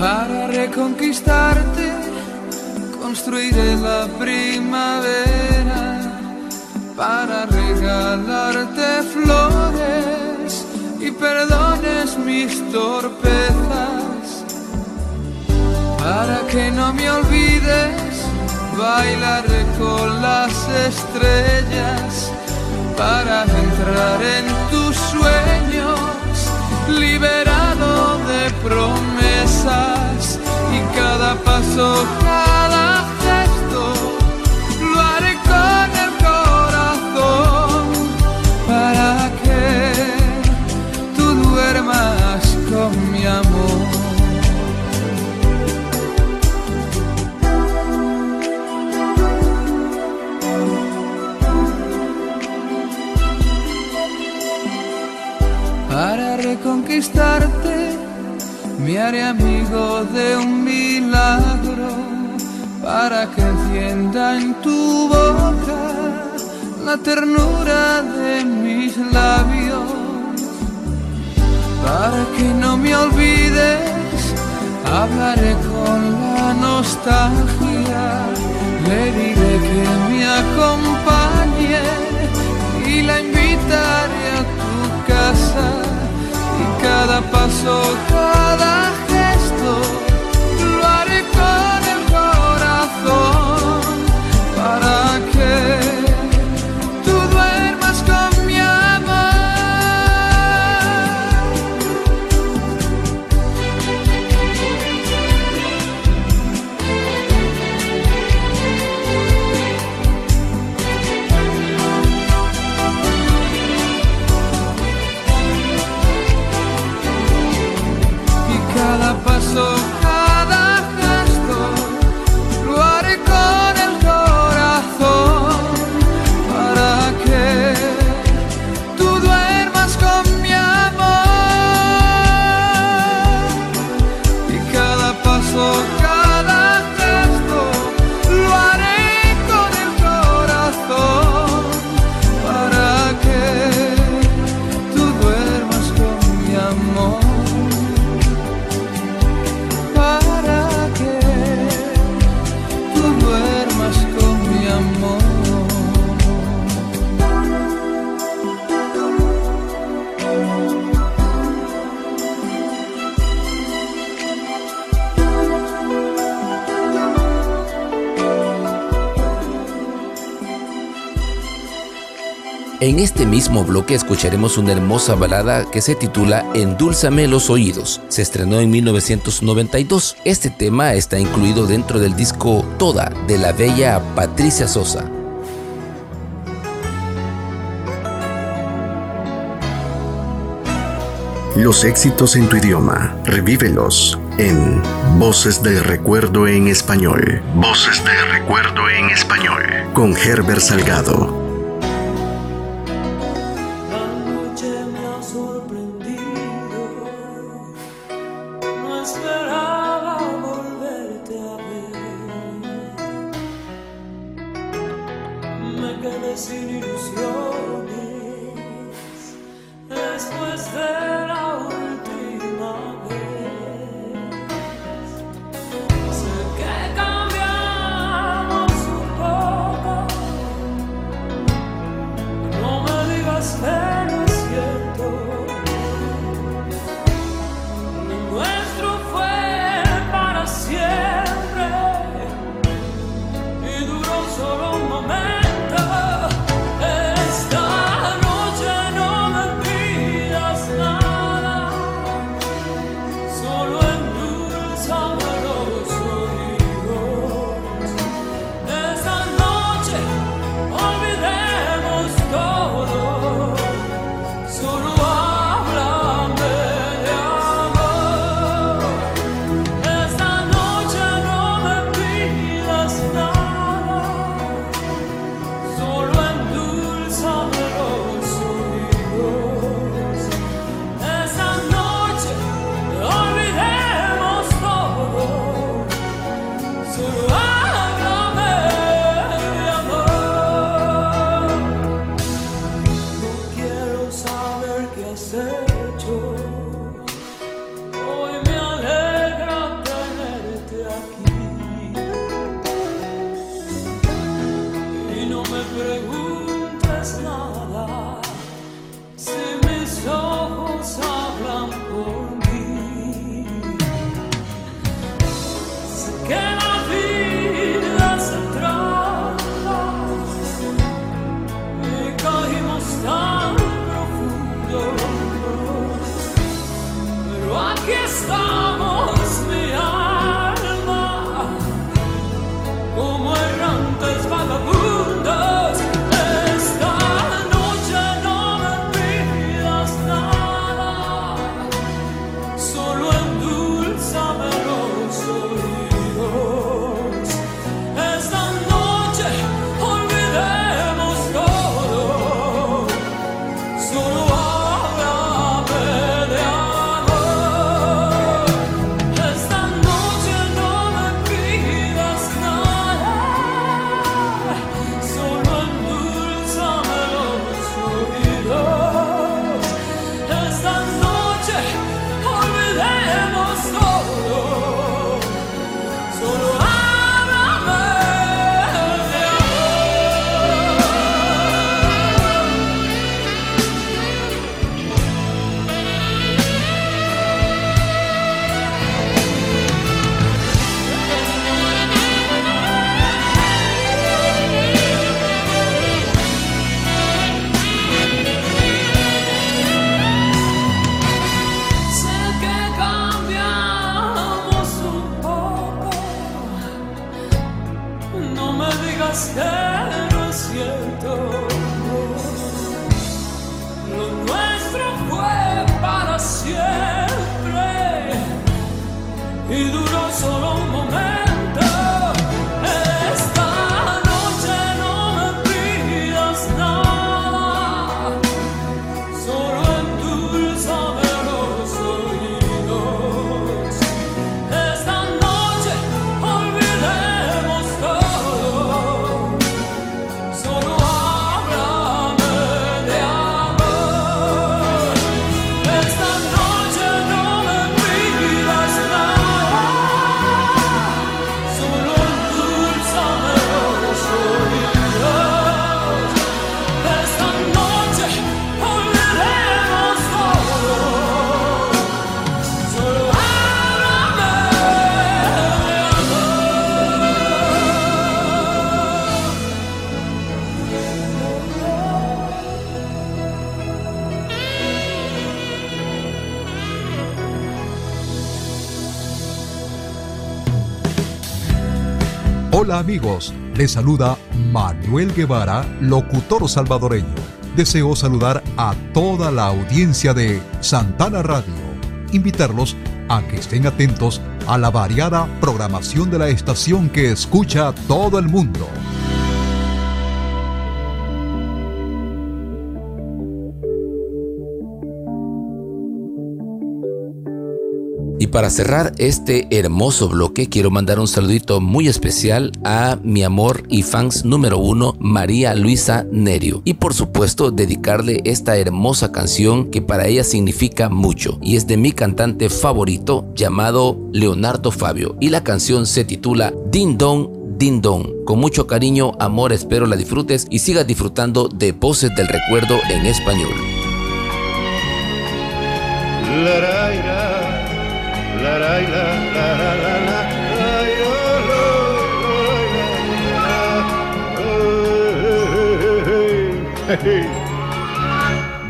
Para reconquistarte, construiré la primavera. Para regalarte flores y perdones mis torpezas. Para que no me olvides, bailaré con las estrellas. Para entrar en tus sueños, liberado de promesas y cada paso, cada Para reconquistarte me haré amigo de un milagro para que encienda en tu boca la ternura de mis labios. Que no me olvides, hablaré con la nostalgia, le diré que me acompañe y la invitaré a tu casa. Y cada paso, cada gesto este mismo bloque escucharemos una hermosa balada que se titula Endúlzame los oídos. Se estrenó en 1992. Este tema está incluido dentro del disco Toda de la bella Patricia Sosa. Los éxitos en tu idioma, revívelos en Voces del Recuerdo en Español. Voces del Recuerdo en Español. Con Herbert Salgado. Amigos, les saluda Manuel Guevara, locutor salvadoreño. Deseo saludar a toda la audiencia de Santana Radio. Invitarlos a que estén atentos a la variada programación de la estación que escucha todo el mundo. Para cerrar este hermoso bloque, quiero mandar un saludito muy especial a mi amor y fans número uno, María Luisa Nerio. Y por supuesto, dedicarle esta hermosa canción que para ella significa mucho. Y es de mi cantante favorito llamado Leonardo Fabio. Y la canción se titula Din Don Din Don. Con mucho cariño, amor, espero la disfrutes y sigas disfrutando de Voces del Recuerdo en español. La, la,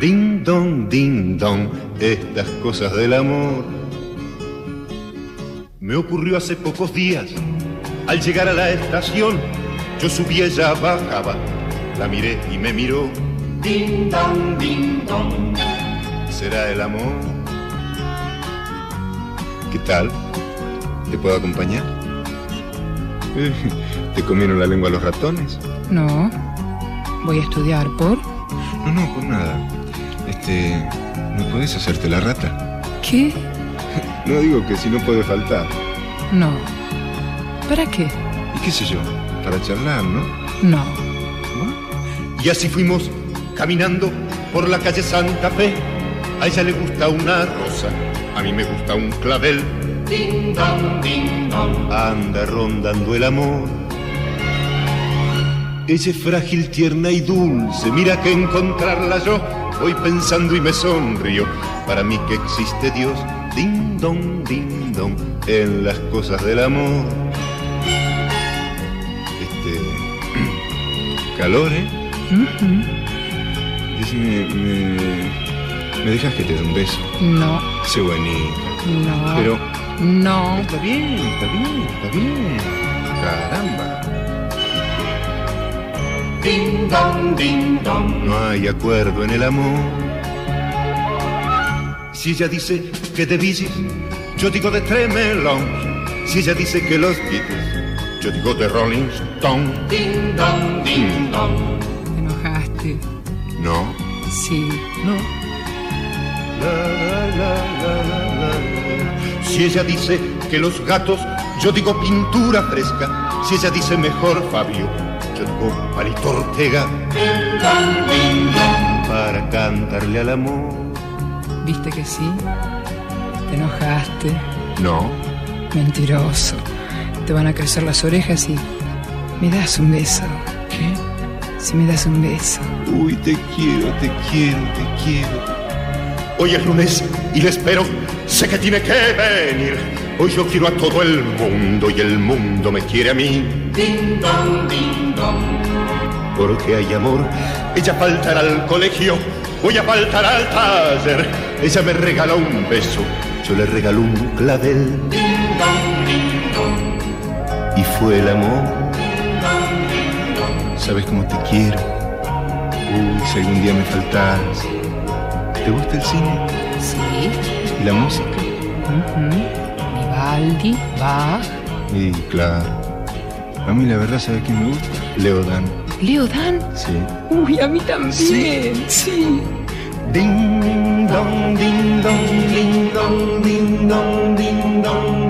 Ding dong, ding dong, estas cosas del amor. Me ocurrió hace pocos días, al llegar a la estación, yo subí, ella bajaba, la miré y me miró. Ding dong, ding dong, ¿será el amor? ¿Qué tal? ¿Te puedo acompañar? ¿Te comieron la lengua los ratones? No. Voy a estudiar por. No, no, por nada. Este. ¿No puedes hacerte la rata? ¿Qué? No digo que si no puede faltar. No. ¿Para qué? ¿Y qué sé yo? Para charlar, ¿no? No. Y así fuimos caminando por la calle Santa Fe. A ella le gusta una rosa, a mí me gusta un clavel. Ding dong, ding dong. Anda rondando el amor. Ella es frágil, tierna y dulce, mira que encontrarla yo voy pensando y me sonrío. Para mí que existe Dios, ding dong, ding dong, en las cosas del amor. Este. calor, ¿eh? Decime, me, ¿me dejas que te dé un beso? No, Sé bonita. no. Pero No. Está bien, está bien, está bien. Caramba. Ding dong, ding dong. No hay acuerdo en el amor. Si ella dice que de Beatles, yo digo de Tremelón. Si ella dice que los Beatles, yo digo de Rolling Stone. Ding dong, ding dong. Te enojaste. No. Sí. No. Si ella dice que los gatos, yo digo pintura fresca. Si ella dice mejor Fabio, yo digo Palito Ortega. Para cantarle al amor. ¿Viste que sí? Te enojaste. No. Mentiroso. Te van a crecer las orejas y... ¿Me das un beso? ¿Qué? Si me das un beso. Uy, te quiero, te quiero, te quiero. Hoy es lunes y le espero. Sé que tiene que venir. Hoy yo quiero a todo el mundo y el mundo me quiere a mí. Ding dong, ding dong. Porque hay amor. Ella faltará al colegio. Voy a faltar al taller. Ella me regala un beso. Yo le regalo un clavel. Ding dong, ding dong. Y fue el amor. ¿Sabes cómo te quiero? Uy, si algún día me faltas. ¿Te gusta el cine? Sí. ¿Y la música? Vivaldi, Bach, Y claro. A mí la verdad, ¿sabes quién me gusta? Leodan. Leo Dan. Sí. Uy, a mí también. Sí. Ding dong, ding dong, ding dong, ding dong, ding dong, ding dong,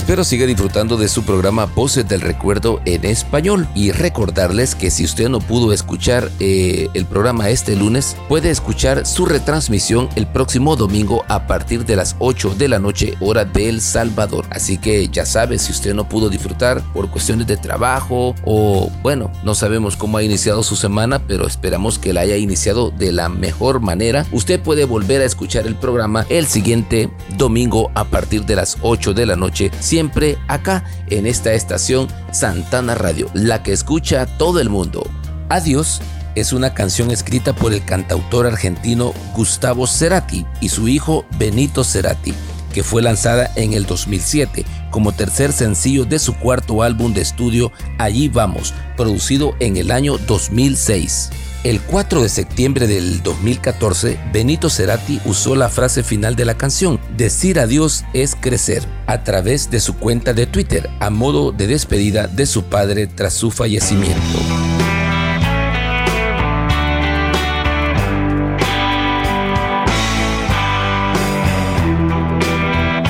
Espero siga disfrutando de su programa Voces del Recuerdo en español y recordarles que si usted no pudo escuchar eh, el programa este lunes, puede escuchar su retransmisión el próximo domingo a partir de las 8 de la noche hora de El Salvador. Así que ya sabe, si usted no pudo disfrutar por cuestiones de trabajo o bueno, no sabemos cómo ha iniciado su semana, pero esperamos que la haya iniciado de la mejor manera. Usted puede volver a escuchar el programa el siguiente domingo a partir de las 8 de la noche siempre acá en esta estación Santana Radio, la que escucha a todo el mundo. Adiós es una canción escrita por el cantautor argentino Gustavo Cerati y su hijo Benito Cerati, que fue lanzada en el 2007 como tercer sencillo de su cuarto álbum de estudio Allí Vamos, producido en el año 2006. El 4 de septiembre del 2014, Benito Cerati usó la frase final de la canción, Decir adiós es crecer, a través de su cuenta de Twitter, a modo de despedida de su padre tras su fallecimiento.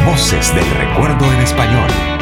Voces del recuerdo en español.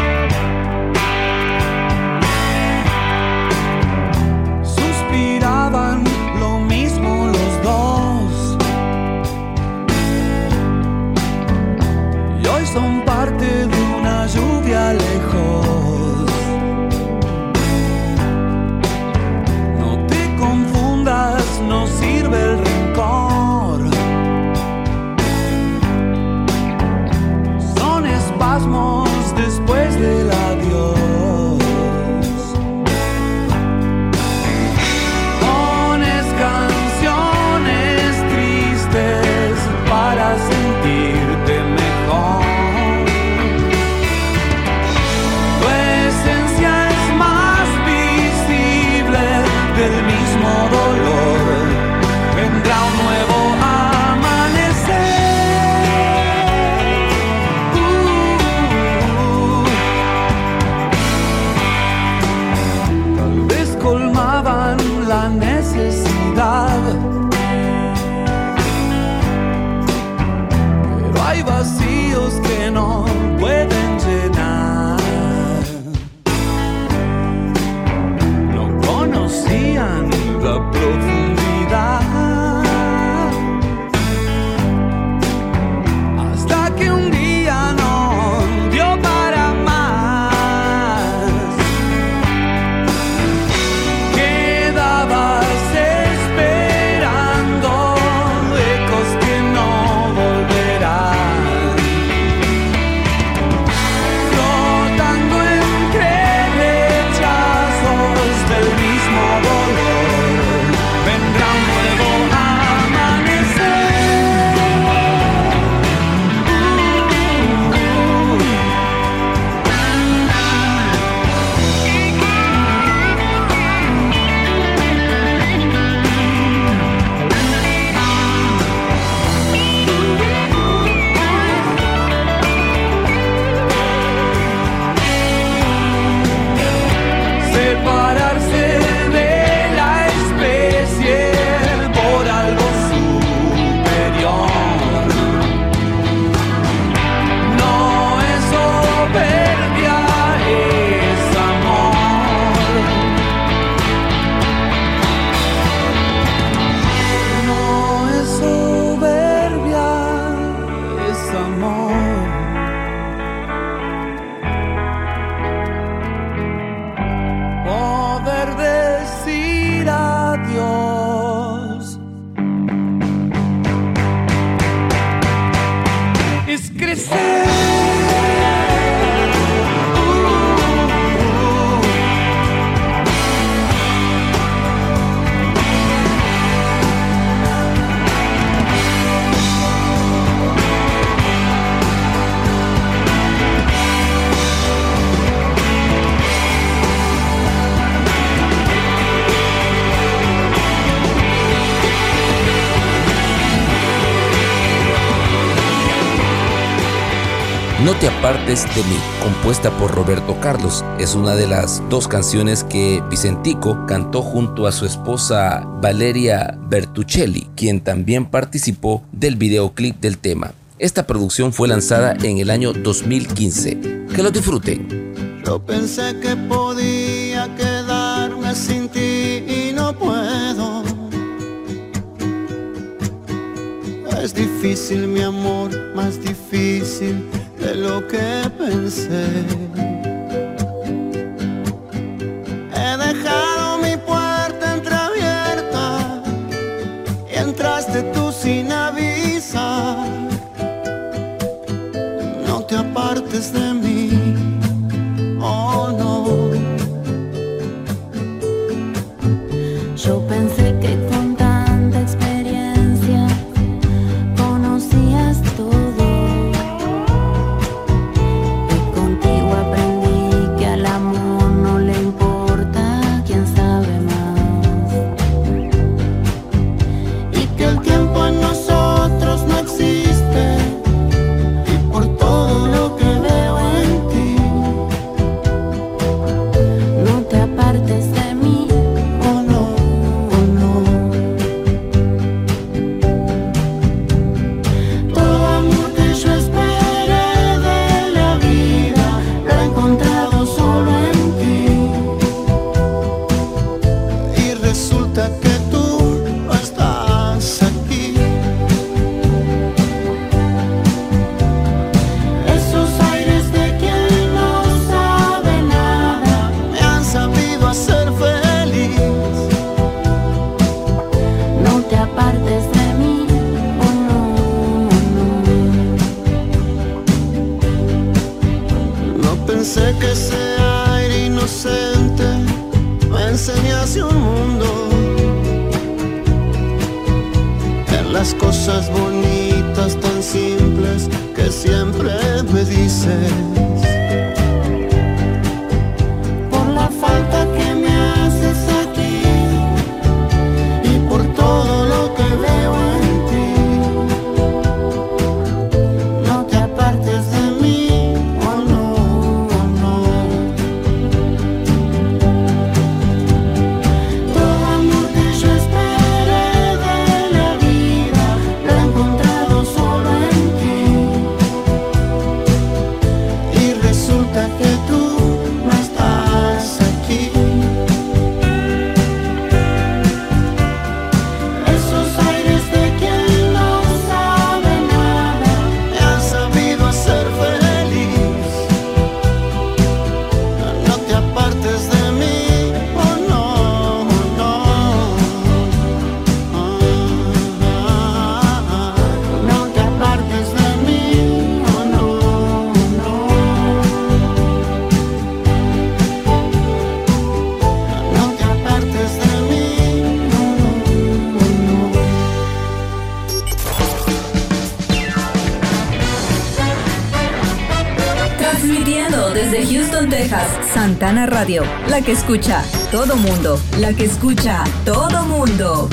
De mí, compuesta por Roberto Carlos. Es una de las dos canciones que Vicentico cantó junto a su esposa Valeria Bertuccelli, quien también participó del videoclip del tema. Esta producción fue lanzada en el año 2015. Que lo disfruten. Yo pensé que podía quedarme sin ti y no puedo. Es difícil mi amor, más las cosas bonitas tan simples que siempre me dices. Texas, Santana Radio, la que escucha todo mundo, la que escucha todo mundo.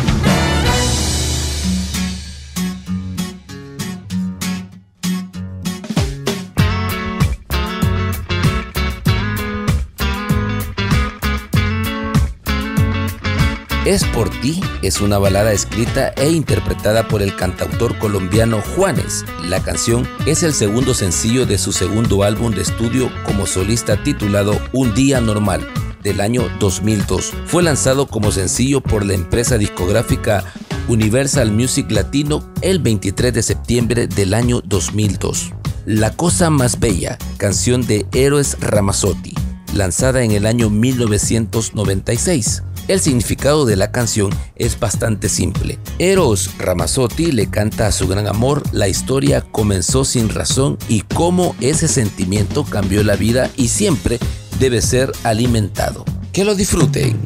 Es por ti es una balada escrita e interpretada por el cantautor colombiano Juanes. La canción es el segundo sencillo de su segundo álbum de estudio como solista titulado Un Día Normal del año 2002. Fue lanzado como sencillo por la empresa discográfica Universal Music Latino el 23 de septiembre del año 2002. La Cosa Más Bella, canción de Héroes Ramazzotti, lanzada en el año 1996. El significado de la canción es bastante simple. Eros Ramazzotti le canta a su gran amor la historia comenzó sin razón y cómo ese sentimiento cambió la vida y siempre debe ser alimentado. Que lo disfruten.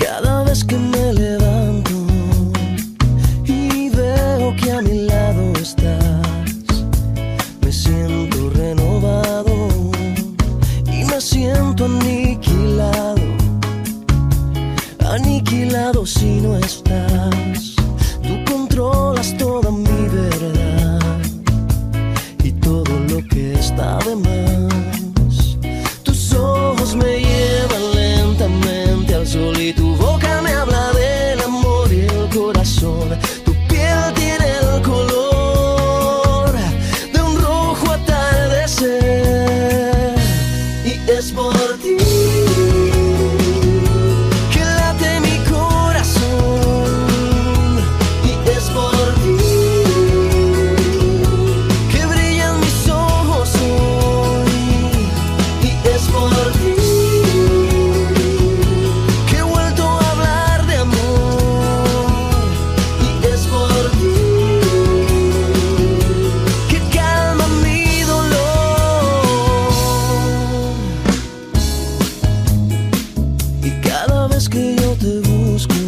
Cada vez que me levanto y veo que a mi lado estás, me siento aniquilado si no estás. Cada vez que yo te busco.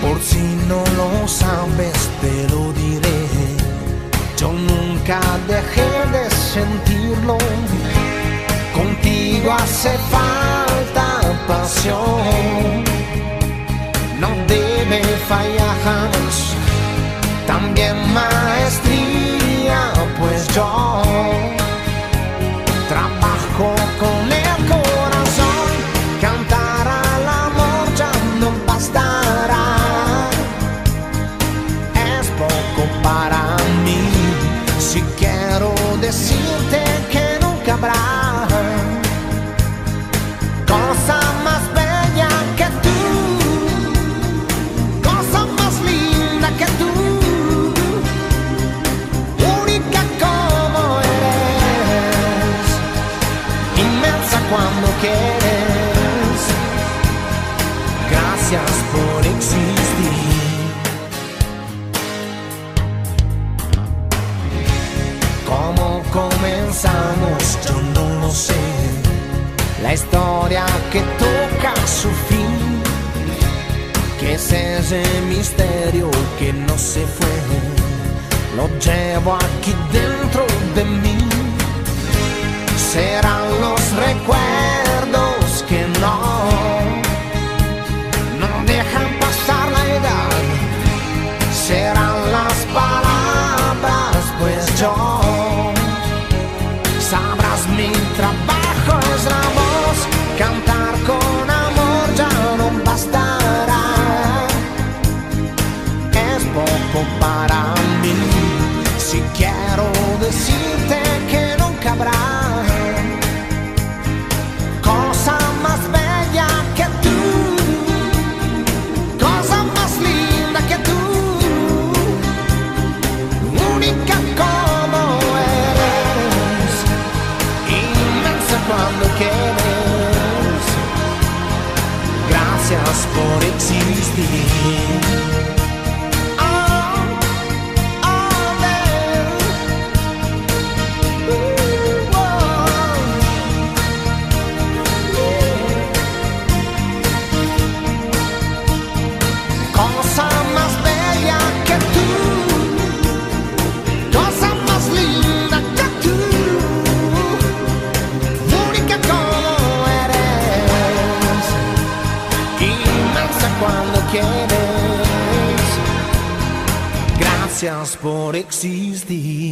por si no lo sabes te lo diré. Yo nunca dejé de sentirlo, contigo hace falta pasión, no debe fallar. También maestría, pues yo trabajo con La historia que toca su fin. Que es ese misterio que no se fue. Lo llevo aquí dentro de mí. Serán los recuerdos Gracias por existir.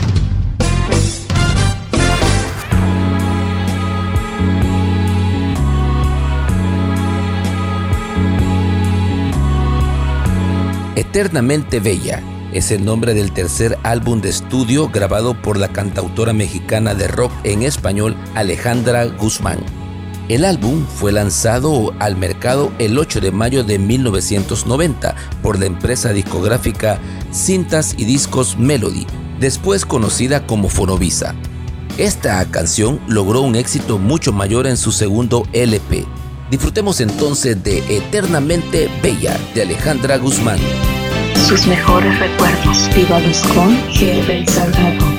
Eternamente Bella es el nombre del tercer álbum de estudio grabado por la cantautora mexicana de rock en español Alejandra Guzmán. El álbum fue lanzado al mercado el 8 de mayo de 1990 por la empresa discográfica Cintas y Discos Melody, después conocida como Fonovisa. Esta canción logró un éxito mucho mayor en su segundo LP. Disfrutemos entonces de Eternamente Bella de Alejandra Guzmán. Sus mejores recuerdos. Vívalos con Herbert Salgado.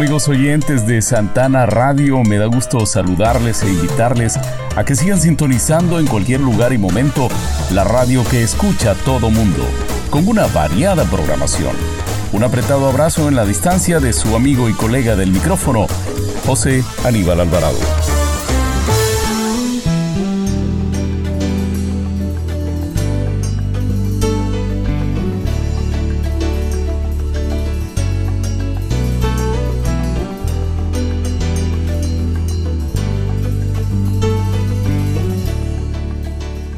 Amigos oyentes de Santana Radio, me da gusto saludarles e invitarles a que sigan sintonizando en cualquier lugar y momento la radio que escucha todo mundo, con una variada programación. Un apretado abrazo en la distancia de su amigo y colega del micrófono, José Aníbal Alvarado.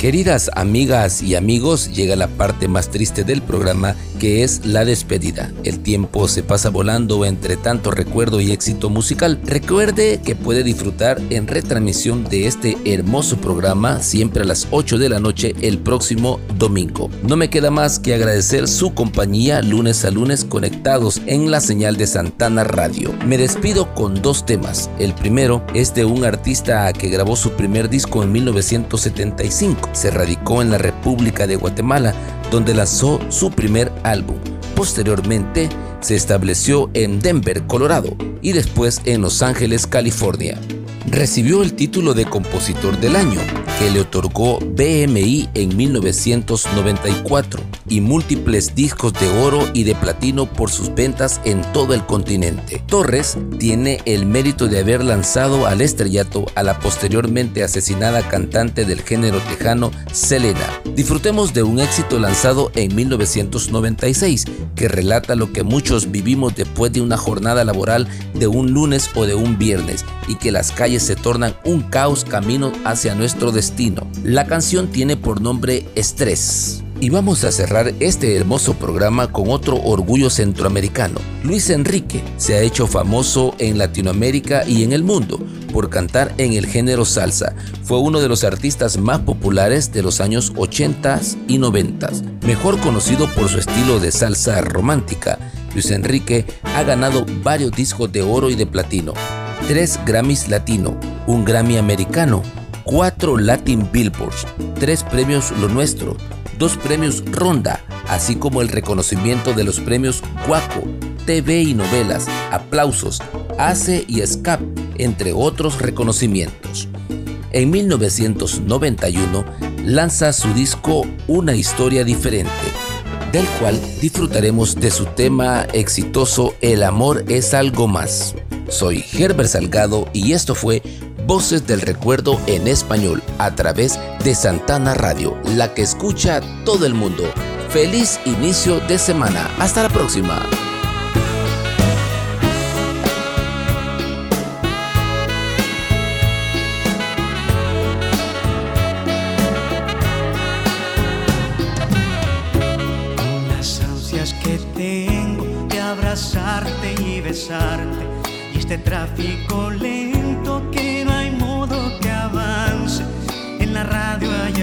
Queridas amigas y amigos, llega la parte más triste del programa que es la despedida. El tiempo se pasa volando entre tanto recuerdo y éxito musical. Recuerde que puede disfrutar en retransmisión de este hermoso programa siempre a las 8 de la noche el próximo domingo. No me queda más que agradecer su compañía lunes a lunes conectados en la señal de Santana Radio. Me despido con dos temas. El primero es de un artista que grabó su primer disco en 1975. Se radicó en la República de Guatemala, donde lanzó su primer álbum. Posteriormente, se estableció en Denver, Colorado, y después en Los Ángeles, California. Recibió el título de Compositor del Año, que le otorgó BMI en 1994, y múltiples discos de oro y de platino por sus ventas en todo el continente. Torres tiene el mérito de haber lanzado al estrellato a la posteriormente asesinada cantante del género tejano Selena. Disfrutemos de un éxito lanzado en 1996 que relata lo que muchos vivimos después de una jornada laboral de un lunes o de un viernes y que las calles se tornan un caos camino hacia nuestro destino. La canción tiene por nombre Estrés. Y vamos a cerrar este hermoso programa con otro orgullo centroamericano. Luis Enrique se ha hecho famoso en Latinoamérica y en el mundo por cantar en el género salsa. Fue uno de los artistas más populares de los años 80 y 90, mejor conocido por su estilo de salsa romántica. Luis Enrique ha ganado varios discos de oro y de platino, tres Grammys latino, un Grammy americano, cuatro Latin Billboards, tres premios Lo Nuestro, dos premios Ronda, así como el reconocimiento de los premios Guaco, TV y novelas, aplausos, ACE y SCAP, entre otros reconocimientos. En 1991 lanza su disco Una historia diferente, del cual disfrutaremos de su tema exitoso El amor es algo más. Soy Herbert Salgado y esto fue Voces del Recuerdo en español a través de Santana Radio, la que escucha todo el mundo. Feliz inicio de semana. Hasta la próxima. Y este tráfico lento que no hay modo que avance. En la radio hay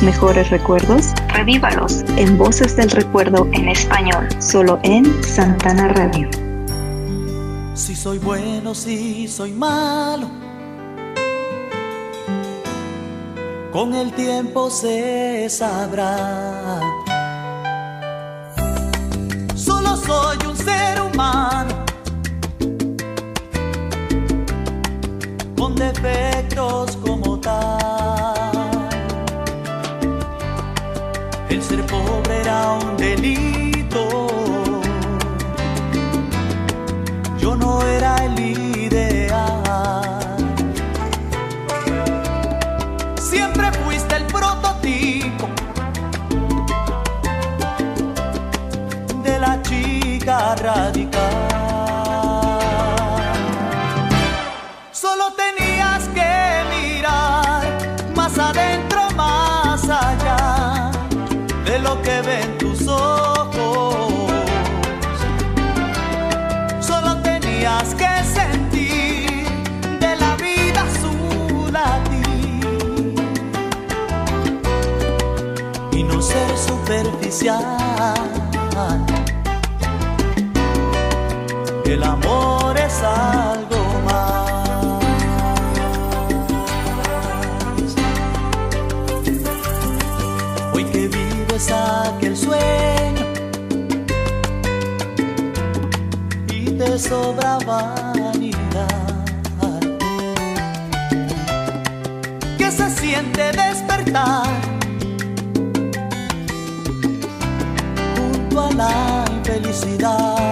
sus mejores recuerdos? Revívalos en Voces del Recuerdo en español, solo en Santana Radio. Si soy bueno, si soy malo, con el tiempo se sabrá. social. 高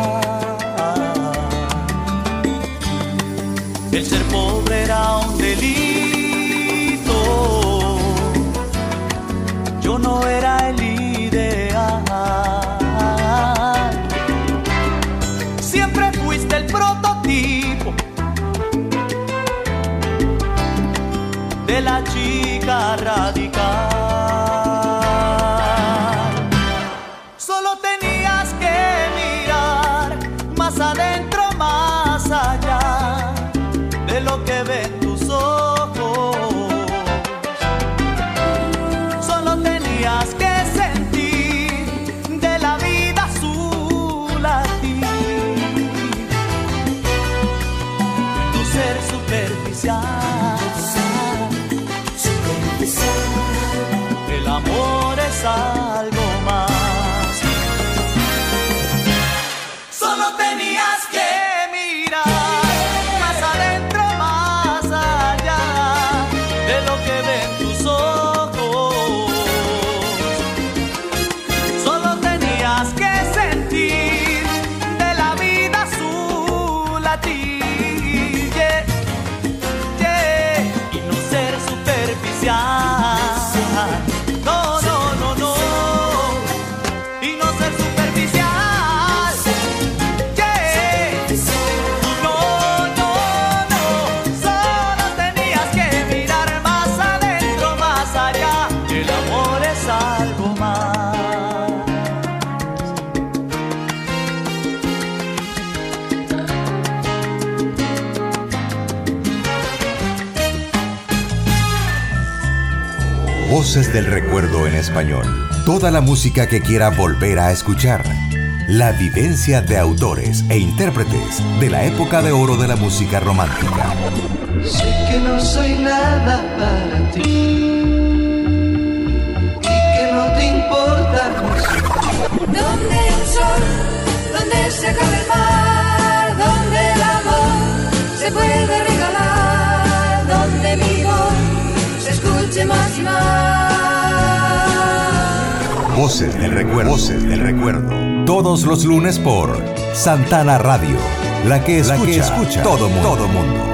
Voces del Recuerdo en español. Toda la música que quiera volver a escuchar. La vivencia de autores e intérpretes de la época de oro de la música romántica. Sé que no soy nada para ti y que no te importa mi se acabe el mar, donde el amor se puede regalar, donde mi voz se escuche más y más. Voces del recuerdo. Voces del recuerdo. Todos los lunes por Santana Radio. La que escucha, todo mundo. Todo mundo.